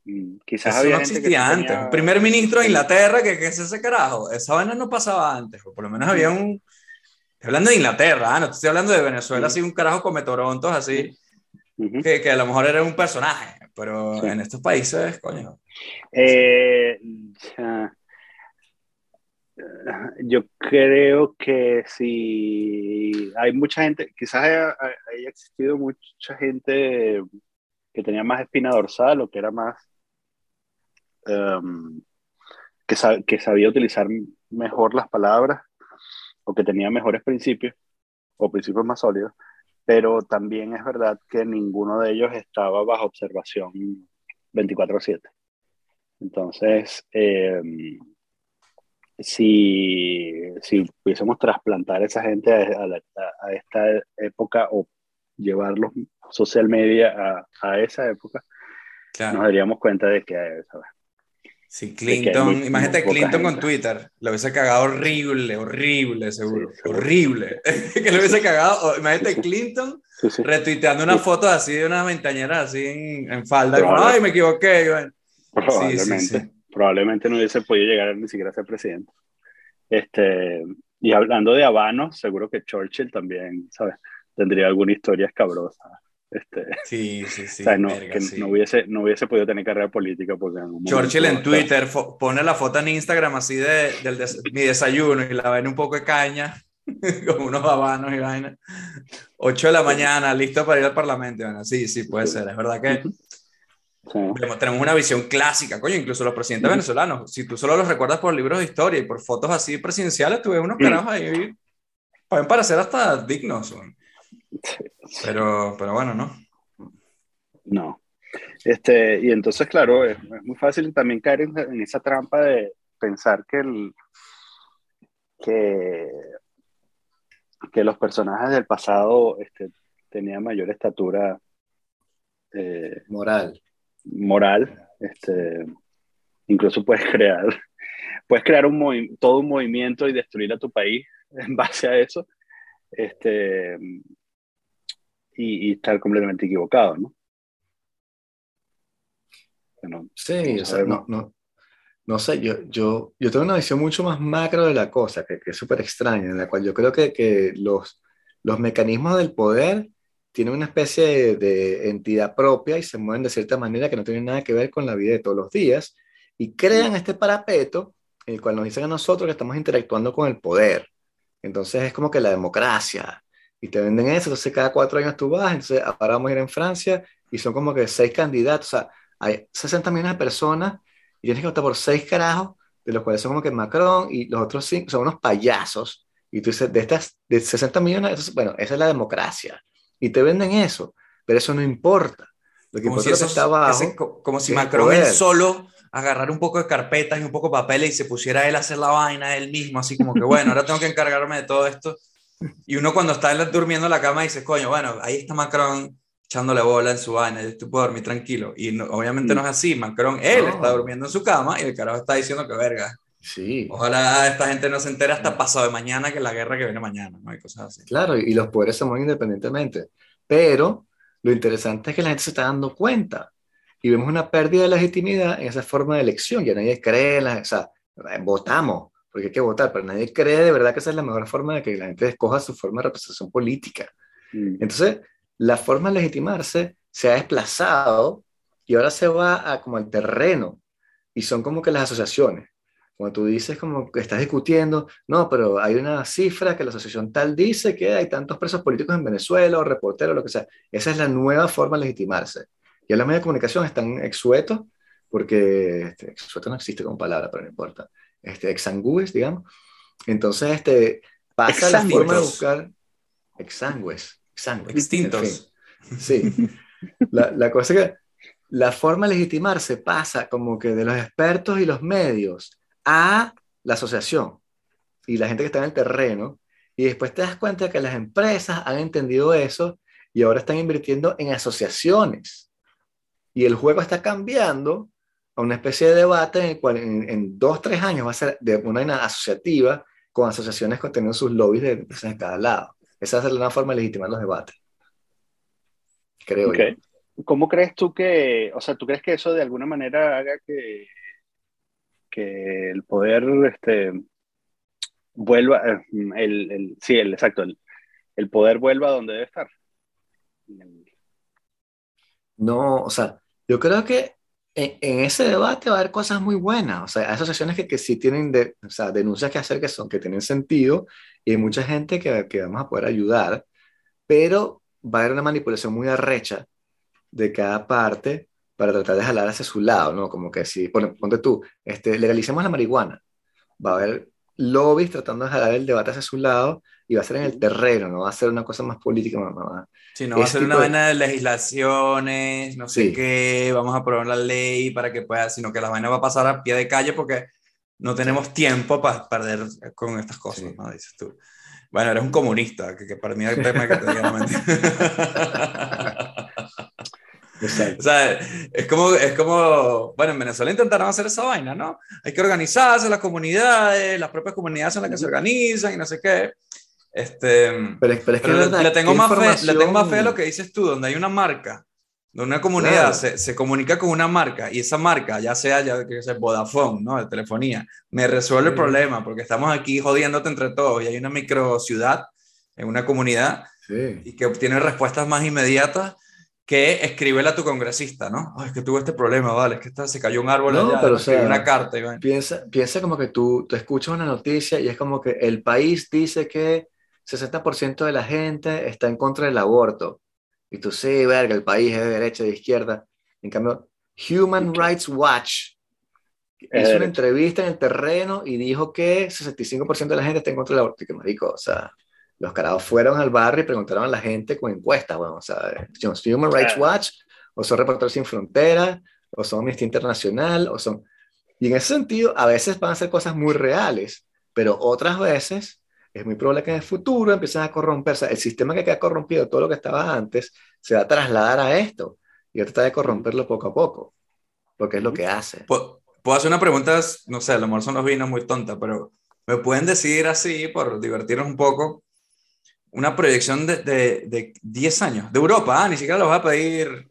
Mm, Quizás Eso había no gente que existía antes. tenía- Un primer ministro de Inglaterra, que, que es ese carajo. Esa vaina no pasaba antes, por lo menos había un... Estoy hablando de Inglaterra, ¿ah? no estoy hablando de Venezuela, Sí. así un carajo come torontos, así, que, que a lo mejor era un personaje, pero Sí. en estos países, coño. Eh, ya. yo creo que si hay mucha gente, quizás haya, haya existido mucha gente que tenía más espina dorsal o que era más em, que, sab- que sabía utilizar mejor las palabras o que tenía mejores principios o principios más sólidos, pero también es verdad que ninguno de ellos estaba bajo observación 24/7. Entonces, em, si, si pudiésemos trasplantar a esa gente a, a la- a esta época o llevarlos social media a, a esa época, Claro. nos daríamos cuenta de que, ¿sabes? Sí, Clinton, muy- imagínate muy Clinton con. Twitter, lo hubiese cagado horrible, horrible, seguro, Sí, seguro. horrible, que lo hubiese cagado, imagínate. Clinton Sí, sí. retuiteando una Sí. foto así de una ventañera así en, en falda, como, ay, me equivoqué, bueno, Probablemente, probablemente no hubiese podido llegar ni siquiera a ser presidente. Este, y hablando de habanos, seguro que Churchill también, ¿sabes? Tendría alguna historia escabrosa. Este, sí, sí, sí, o sea, no, verga, que sí. no, hubiese, no hubiese podido tener carrera política porque en algún momento, Churchill en Twitter fo- pone la foto en Instagram así de, del des- mi desayuno y la ven un poco de caña, con unos habanos y vaina. 8 de la mañana, listo para ir al Parlamento. vaina. sí, sí, puede ser. Es verdad que sí. Tenemos una visión clásica, coño, incluso los presidentes venezolanos, si tú solo los recuerdas por libros de historia y por fotos así presidenciales, tú ves unos carajos ahí, pueden parecer hasta dignos, weón. Pero, pero bueno, ¿no? No. Este, y entonces, claro, es, es muy fácil también caer en, en esa trampa de pensar que, el, que, que los personajes del pasado este, tenían mayor estatura eh, Moral. moral. Este, incluso puedes crear, puedes crear un todo un movimiento y destruir a tu país en base a eso. Este, y, estar completamente equivocado, ¿no? sí, o sea, no, no, no sé, yo, yo, yo tengo una visión mucho más macro de la cosa, que, que es súper extraña, en la cual yo creo que, que los, los mecanismos del poder tienen una especie de, entidad propia y se mueven de cierta manera que no tienen nada que ver con la vida de todos los días y crean este parapeto en el cual nos dicen a nosotros que estamos interactuando con el poder. Entonces es como que la democracia y te venden eso, entonces cada cuatro años tú vas, entonces ahora vamos a ir en Francia y son como que seis candidatos, o sea, hay 60 millones de personas y tienes que votar por seis carajos, de los cuales son como que Macron y los otros cinco son unos payasos. Y tú dices, de estas, de 60 millones, bueno, esa es la democracia. Y te venden eso, pero eso no importa. Lo que como importa si que está abajo, como si Macron él solo agarrar un poco de carpetas y un poco de papel y se pusiera él a hacer la vaina él mismo, así como que, bueno, ahora tengo que encargarme de todo esto. Y uno cuando está durmiendo en la cama dice, coño, bueno, ahí está Macron echándole bola en su vaina, yo estoy puedo dormir tranquilo. Y obviamente mm. no es así, Macron, él está durmiendo en su cama y el carajo está diciendo que verga. Sí. Ojalá esta gente no se entere hasta pasado de mañana que la guerra que viene mañana, ¿no? Hay cosas así. Claro, y los poderes se mueven independientemente. Pero lo interesante es que la gente se está dando cuenta y vemos una pérdida de legitimidad en esa forma de elección. Ya nadie cree, en la, o sea, votamos, porque hay que votar, pero nadie cree de verdad que esa es la mejor forma de que la gente escoja su forma de representación política. Mm. Entonces, la forma de legitimarse se ha desplazado y ahora se va a como al terreno y son como que las asociaciones. Cuando tú dices como que estás discutiendo, no, pero hay una cifra que la asociación tal dice que hay tantos presos políticos en Venezuela o reporteros, lo que sea. Esa es la nueva forma de legitimarse. Y los medios de comunicación están exuetos, porque este, exueto no existe como palabra, pero no importa. Este, exangües, digamos. Entonces, este, pasa la forma de buscar exangües sangre. Distintos. sí. La, la cosa que la forma de legitimarse pasa como que de los expertos y los medios a la asociación y la gente que está en el terreno. Y después te das cuenta que las empresas han entendido eso y ahora están invirtiendo en asociaciones. Y el juego está cambiando a una especie de debate en el cual en, dos, tres años va a ser de una asociativa con asociaciones que teniendo sus lobbies de empresas de cada lado. Esa es la forma de legitimar los debates. Creo yo. ¿Cómo crees tú que, o sea, tú crees que eso de alguna manera haga que, que el poder este, vuelva, eh, el, el, sí, el, exacto, el, el poder vuelva a donde debe estar? No, o sea, yo creo que en, ese debate va a haber cosas muy buenas. O sea, hay asociaciones que, que sí tienen de, o sea, denuncias que hacer que, son, que tienen sentido y hay mucha gente que, que vamos a poder ayudar, pero va a haber una manipulación muy arrecha de cada parte para tratar de jalar hacia su lado, ¿no? Como que si, ponte tú, este, legalicemos la marihuana, va a haber lobbies tratando de jalar el debate hacia su lado y va a ser en el terreno, no va a ser una cosa más política, más, Sí, no va a ser una vaina de... legislaciones, no sé qué, vamos a aprobar la ley para que pueda, sino que la vaina va a pasar a pie de calle porque no tenemos tiempo para perder con estas cosas, ¿no? Dices tú. Bueno, eres un comunista, que, para mí es el tema que te diga O sea, es como, es como, bueno, en Venezuela intentaron hacer esa vaina, ¿no? Hay que organizarse las comunidades, las propias comunidades son las que se organizan y no sé qué. Este, pero, es que le, tengo más fe, le tengo más fe a lo que dices tú, donde hay una marca, donde una comunidad se, se, comunica con una marca y esa marca, ya sea, ya que sea Vodafone, ¿no? De telefonía, me resuelve el problema porque estamos aquí jodiéndote entre todos y hay una micro ciudad en una comunidad y que obtiene respuestas más inmediatas que escríbele a tu congresista, ¿no? es que tuve este problema, vale, es que se cayó un árbol no, allá, pero, o sea, una carta. piensa, piensa como que tú, tú escuchas una noticia y es como que el país dice que 60% de la gente está en contra del aborto. Y tú, sí, verga, el país es de derecha, de izquierda. En cambio, Human Rights Watch hizo una entrevista en el terreno y dijo que 65% de la gente está en contra del aborto. Y que marico, o sea, los carajos fueron al barrio y preguntaron a la gente con encuestas, bueno, o sea, Human Rights Watch, o son Reporteros Sin Fronteras, o son Amnistía Internacional, o son... Y en ese sentido, a veces van a ser cosas muy reales, pero otras veces es muy probable que en el futuro empiecen a corromperse. El sistema que queda corrompido, todo lo que estaba antes, se va a trasladar a esto. y trata de corromperlo poco a poco, porque es lo que hace. ¿Puedo, puedo hacer una pregunta? No sé, a lo mejor son los vinos muy tonta, pero ¿me pueden decir así, por divertirnos un poco, una proyección de, de, de 10 años? De Europa, ah, ni siquiera los va a pedir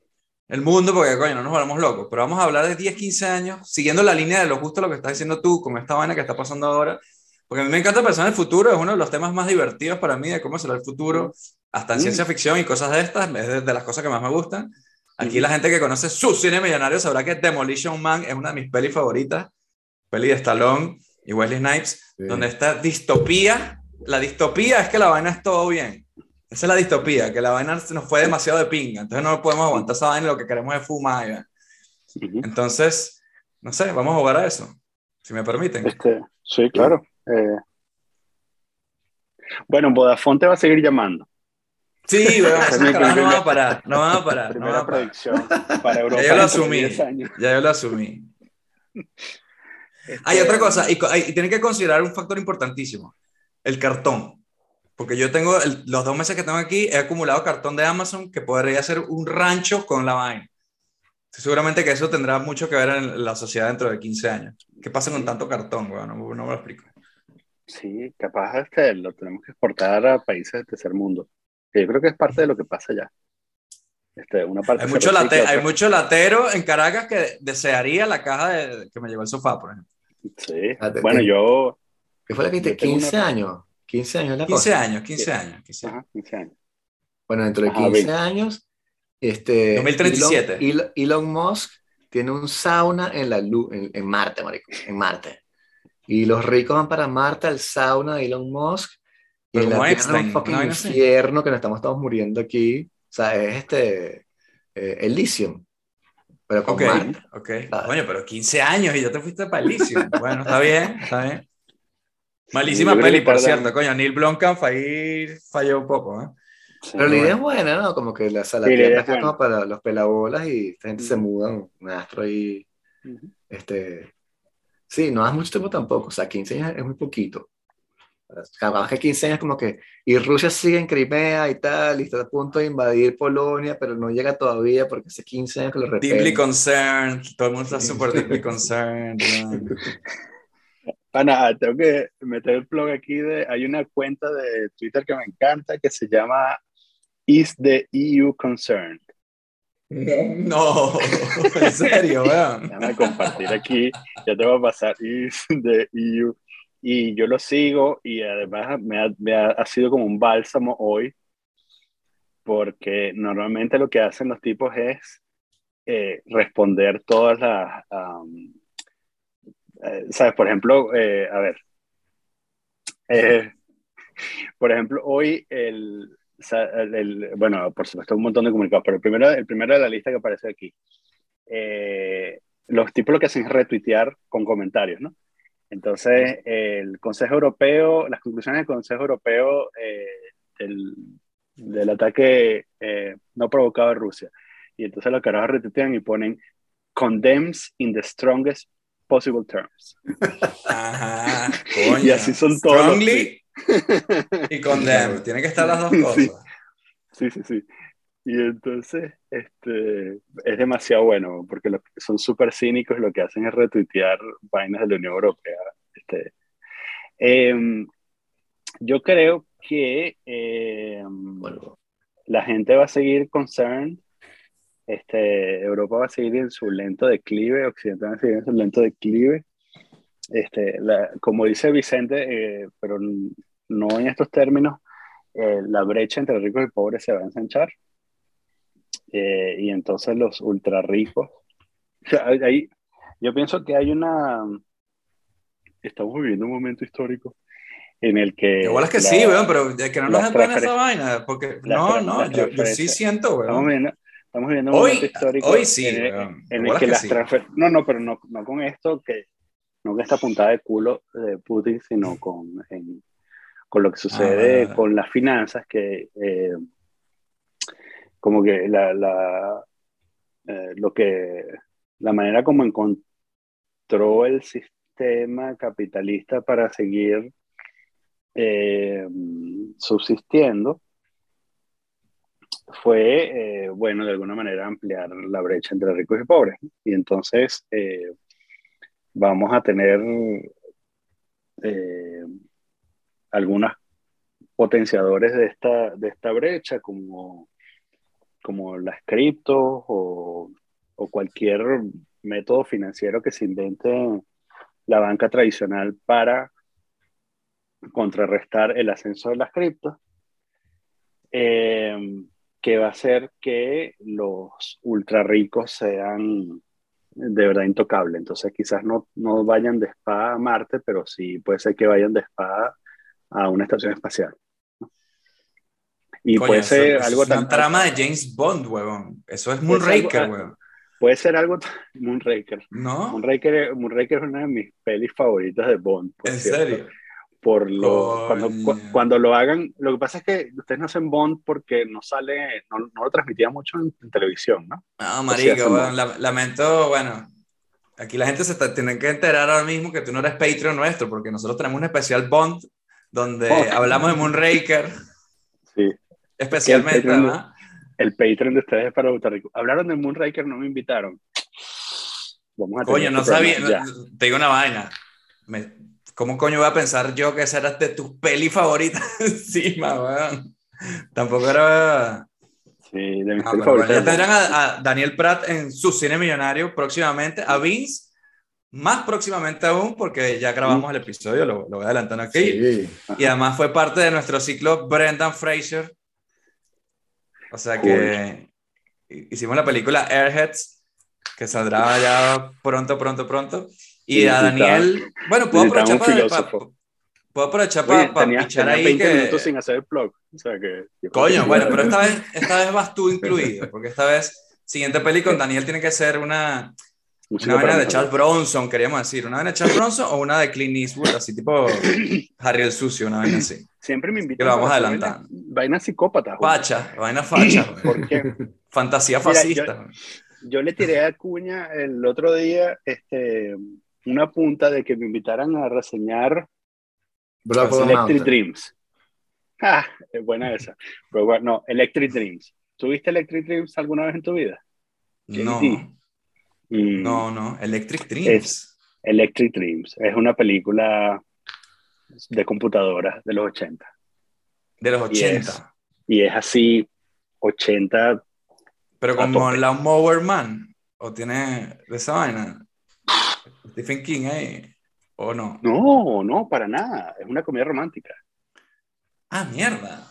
el mundo, porque coño, no nos volvamos locos, pero vamos a hablar de 10, 15 años, siguiendo la línea de lo justo lo que estás diciendo tú, con esta vaina que está pasando ahora, porque a mí me encanta pensar en el futuro, es uno de los temas más divertidos para mí de cómo será el futuro, hasta en ciencia ficción y cosas de estas, es de, las cosas que más me gustan. Aquí la gente que conoce su cine millonario sabrá que Demolition Man es una de mis pelis favoritas, peli de Stallone y Wesley Snipes, donde esta distopía, la distopía es que la vaina es todo bien esa es la distopía, que la vaina nos fue demasiado de pinga, entonces no podemos aguantar esa vaina y lo que queremos es fumar. Entonces, no sé, vamos a jugar a eso, si me permiten. Este, sí, claro. Eh, bueno, Vodafone te va a seguir llamando. Sí, bueno, no va a parar, no va a parar. Primera no predicción para Europa. Ya yo lo asumí, ya yo lo asumí. Hay otra cosa, y, y tienen que considerar un factor importantísimo, el cartón. Porque yo tengo, los dos meses que tengo aquí, he acumulado cartón de Amazon que podría ser un rancho con la vaina. Seguramente que eso tendrá mucho que ver en la sociedad dentro de 15 años. ¿Qué pasa con tanto cartón? Bueno, no, me lo explico. Sí, capaz este, lo tenemos que exportar a países del tercer mundo. yo creo que es parte de lo que pasa ya. Este, una parte hay, mucho hay mucho latero en Caracas que desearía la caja de, que me llevó el sofá, por ejemplo. Sí, bueno, yo... ¿Qué fue la que te 15 años? 15 años la 15 años, 15 años. 15 años. Bueno, dentro de 15 años, este, 2037. Elon, Musk tiene un sauna en, la en, en Marte, marico, en Marte. Y los ricos van para Marte al sauna de Elon Musk. Y en la Tierra un fucking infierno que nos estamos todos muriendo aquí. O sea, es este, eh, el lithium. Pero con Marte. Ok, Coño, pero 15 años y ya te fuiste para el lithium. bueno, está bien, está bien. Malísima peli, por cierto, coño. Neil Blomkamp ahí falló un poco, ¿eh? Pero la idea es buena, ¿no? Como que la sala está como para los pelabolas y esta gente se muda, un astro ahí. este, sí, no hace mucho tiempo tampoco, o sea, 15 años es muy poquito. Capaz que 15 años como que, y Rusia sigue en Crimea y tal, y está a punto de invadir Polonia, pero no llega todavía porque hace 15 años que lo repelen. Deeply concerned, todo el mundo está súper deeply concerned. Ana, tengo que meter el blog aquí de, hay una cuenta de Twitter que me encanta que se llama Is the EU Concerned? No, en serio, vean. Déjame compartir aquí, ya te voy a pasar Is the EU. Y yo lo sigo y además me ha, me ha, sido como un bálsamo hoy, porque normalmente lo que hacen los tipos es eh, responder todas las... Eh, ¿sabes? Por ejemplo, eh, a ver, eh, por ejemplo, hoy el, el, bueno, por supuesto un montón de comunicados, pero el primero, el primero de la lista que aparece aquí, los tipos lo que hacen es retuitear con comentarios, ¿no? Entonces, el Consejo Europeo, las conclusiones del Consejo Europeo del, del, ataque no provocado en Rusia. Y entonces los carajos retuitean y ponen condemns in the strongest possible terms. Ajá, y así son todos. Strongly y condemn. Tiene que estar las dos cosas. Sí, sí, sí. Y entonces, este, es demasiado bueno, porque son súper cínicos y lo que hacen es retuitear vainas de la Unión Europea. Este, em, yo creo que em, la gente va a seguir concerned este, Europa va a seguir en su lento declive, Occidente va a seguir en su lento declive. Este, como dice Vicente, eh, pero no en estos términos, eh, la brecha entre ricos y pobres se va a ensanchar. Eh, y entonces los ultra ricos, ahí, yo pienso que hay una, estamos viviendo un momento histórico en el que... Igual es que sí, weón, pero que no nos pena esa vaina, porque no, no, yo, yo, sí siento, weón. Estamos viviendo un momento histórico hoy sí, en, el, que, las No, no, pero no, no, con esto, que no que esta puntada de culo de Putin, sino con, con lo que sucede ah. con las finanzas, que eh, como que la, la eh, lo que la manera como encontró el sistema capitalista para seguir eh, subsistiendo fue, eh, bueno, de alguna manera ampliar la brecha entre ricos y pobres. Y entonces eh, vamos a tener eh, algunos potenciadores de esta, de esta brecha, como, como las criptos o, cualquier método financiero que se invente la banca tradicional para contrarrestar el ascenso de las criptos, que va a hacer que los ultra ricos sean de verdad intocables. Entonces quizás no, no vayan de espada a Marte, pero sí puede ser que vayan de espada a una estación espacial. Y puede ser algo tan... trama de James Bond, huevón. Eso es Moonraker, huevón. Puede ser algo Moonraker. ¿No? Moonraker, Moonraker es una de mis pelis favoritas de Bond. ¿En serio? Por lo, cuando, cuando, lo hagan, lo que pasa es que ustedes no hacen Bond porque no sale, no, no lo transmitía mucho en, televisión, ¿no? No, marico, bueno, lamento, bueno, aquí la gente se está, tiene que enterar ahora mismo que tú no eres Patreon nuestro, porque nosotros tenemos un especial Bond donde hablamos de Moonraker. Sí. Especialmente, ¿no? el Patreon de ustedes es para Puerto Rico. Hablaron de Moonraker, no me invitaron. Vamos a coño, no este sabía. te digo una vaina. ¿Cómo coño voy a pensar yo que esa era de tus peli favoritas encima, weón? Tampoco era. Sí, de mis ah, Ya tendrán a, Daniel Pratt en su cine millonario próximamente, a Vince más próximamente aún, porque ya grabamos el episodio, lo, lo voy adelantando aquí. Sí. Y además fue parte de nuestro ciclo Brendan Fraser, o sea que hicimos la película Airheads, que saldrá ya pronto, pronto, pronto. Y a Daniel, bueno, puedo aprovechar para, puedo aprovechar para, pichar ahí 20 que... minutos sin hacer el blog. O sea que... Coño, bueno, pero esta vez, esta vez vas tú incluido, porque esta vez, siguiente película, Daniel tiene que ser una, una vena de Charles Bronson, queríamos decir. ¿Una vena de Charles Bronson o una de Clint Eastwood, así tipo Harry el Sucio, una vena así? Siempre me invitan. Que vamos a adelantar. Vaina, psicópata. Facha, vaina facha. ¿Por qué? Fantasía fascista. yo, le tiré a Cuña el otro día este, una punta de que me invitaran a reseñar Electric Dreams. Ah, es buena esa. Pero bueno, no, Electric Dreams. ¿Tuviste Electric Dreams alguna vez en tu vida? No. No, no, Electric Dreams. Electric Dreams. Es una película de computadora de los 80. De los 80. Y es, así, 80. Pero como la Mower Man, o tiene de esa vaina. Stephen King ahí, o no. No, no, para nada. Es una comedia romántica. Ah, mierda.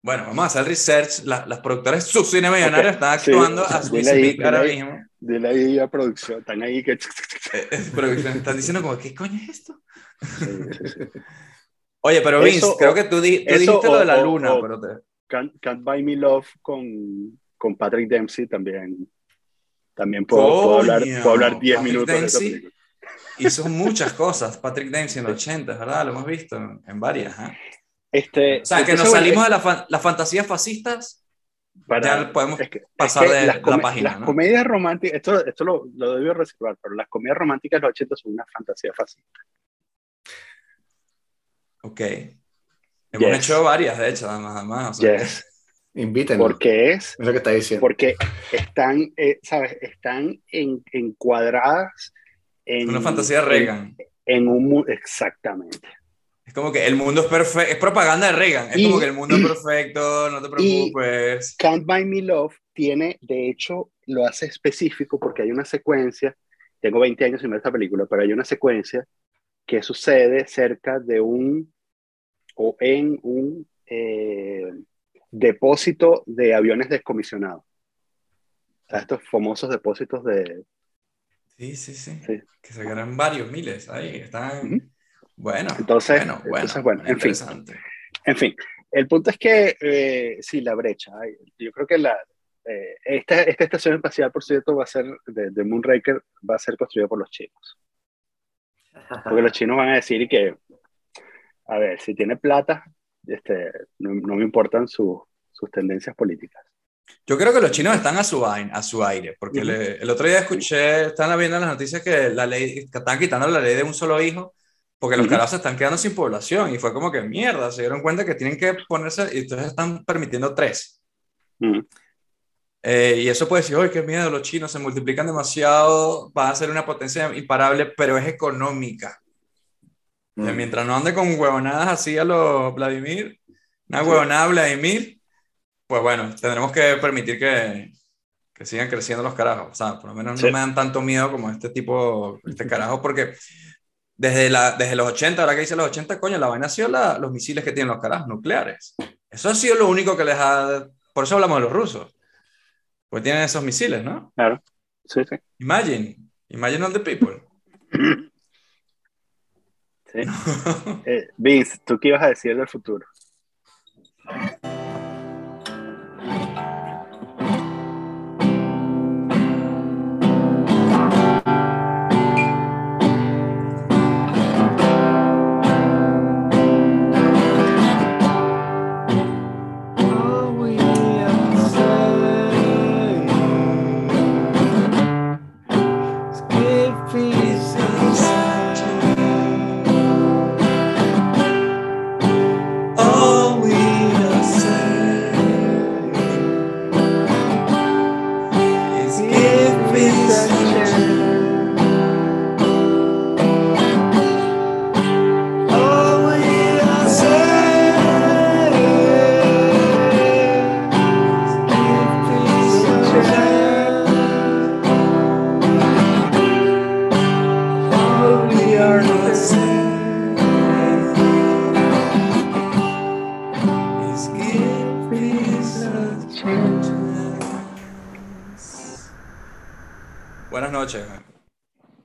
Bueno, vamos a hacer research. las productoras su cine millonario están actuando a su ahora mismo. De la idea producción, están ahí que. Eh, producción, están diciendo como, ¿qué coño es esto? Oye, pero Vince, creo que tú, dijiste lo de la luna. pero te... Can't, Buy Me Love con, con Patrick Dempsey también. También puedo, hablar, puedo hablar 10 minutos Dempsey de esa Hizo muchas cosas, Patrick Dempsey en los 80, ¿verdad? Lo hemos visto en, varias. ¿eh? Este, o sea, que nos salimos de las fantasías fascistas, para, ya podemos pasar de la página. Las comedias románticas, esto, esto lo, lo debo reservar, pero las comedias románticas de los 80 son una fantasía fascista. Ok. Hemos hecho varias, de hecho, además. yes. Invítenos. Porque es. Es lo que está diciendo. Porque están, eh, ¿sabes? Están en, encuadradas en. Una fantasía Reagan. En, un. Exactamente. Es como que el mundo es perfecto, es propaganda de Reagan, es como que el mundo es perfecto, no te preocupes. Can't Buy Me Love tiene, de hecho, lo hace específico porque hay una secuencia, tengo 20 años sin ver esta película, pero hay una secuencia que sucede cerca de un o en un eh, depósito de aviones descomisionados. estos famosos depósitos de... Sí, sí, sí. Que ganan varios miles ahí. Están... Bueno, entonces, bueno, en fin. En fin, el punto es que eh, sí, la brecha. Yo creo que la, eh, esta, esta, estación espacial, por cierto, va a ser de, de, Moonraker, va a ser construida por los chinos. Porque los chinos van a decir que, a ver, si tiene plata, este, no, me importan sus tendencias políticas. Yo creo que los chinos están a su, a su aire, porque el otro día escuché, están viendo las noticias que la ley, que están quitando la ley de un solo hijo porque los carajos se están quedando sin población y fue como que mierda, se dieron cuenta que tienen que ponerse y entonces están permitiendo tres. Mm. Eh, y eso puede decir, ¡ay, qué miedo! Los chinos se multiplican demasiado, va a ser una potencia imparable, pero es económica. Mientras no ande con huevonadas así a los Vladimir, una huevonada Vladimir, pues bueno, tendremos que permitir que, que sigan creciendo los carajos. O sea, por lo menos Sí. no me dan tanto miedo como este tipo, este carajo, porque desde, la, desde los 80, ahora que dice los 80, coño, la vaina ha sido la- los misiles que tienen los carajos nucleares. Eso ha sido lo único que les ha... Por eso hablamos de los rusos. Pues tienen esos misiles, ¿no? Claro. Sí, sí. Imagine. Imagine all the people. Sí. Eh, Vince, ¿tú qué ibas a decir del futuro?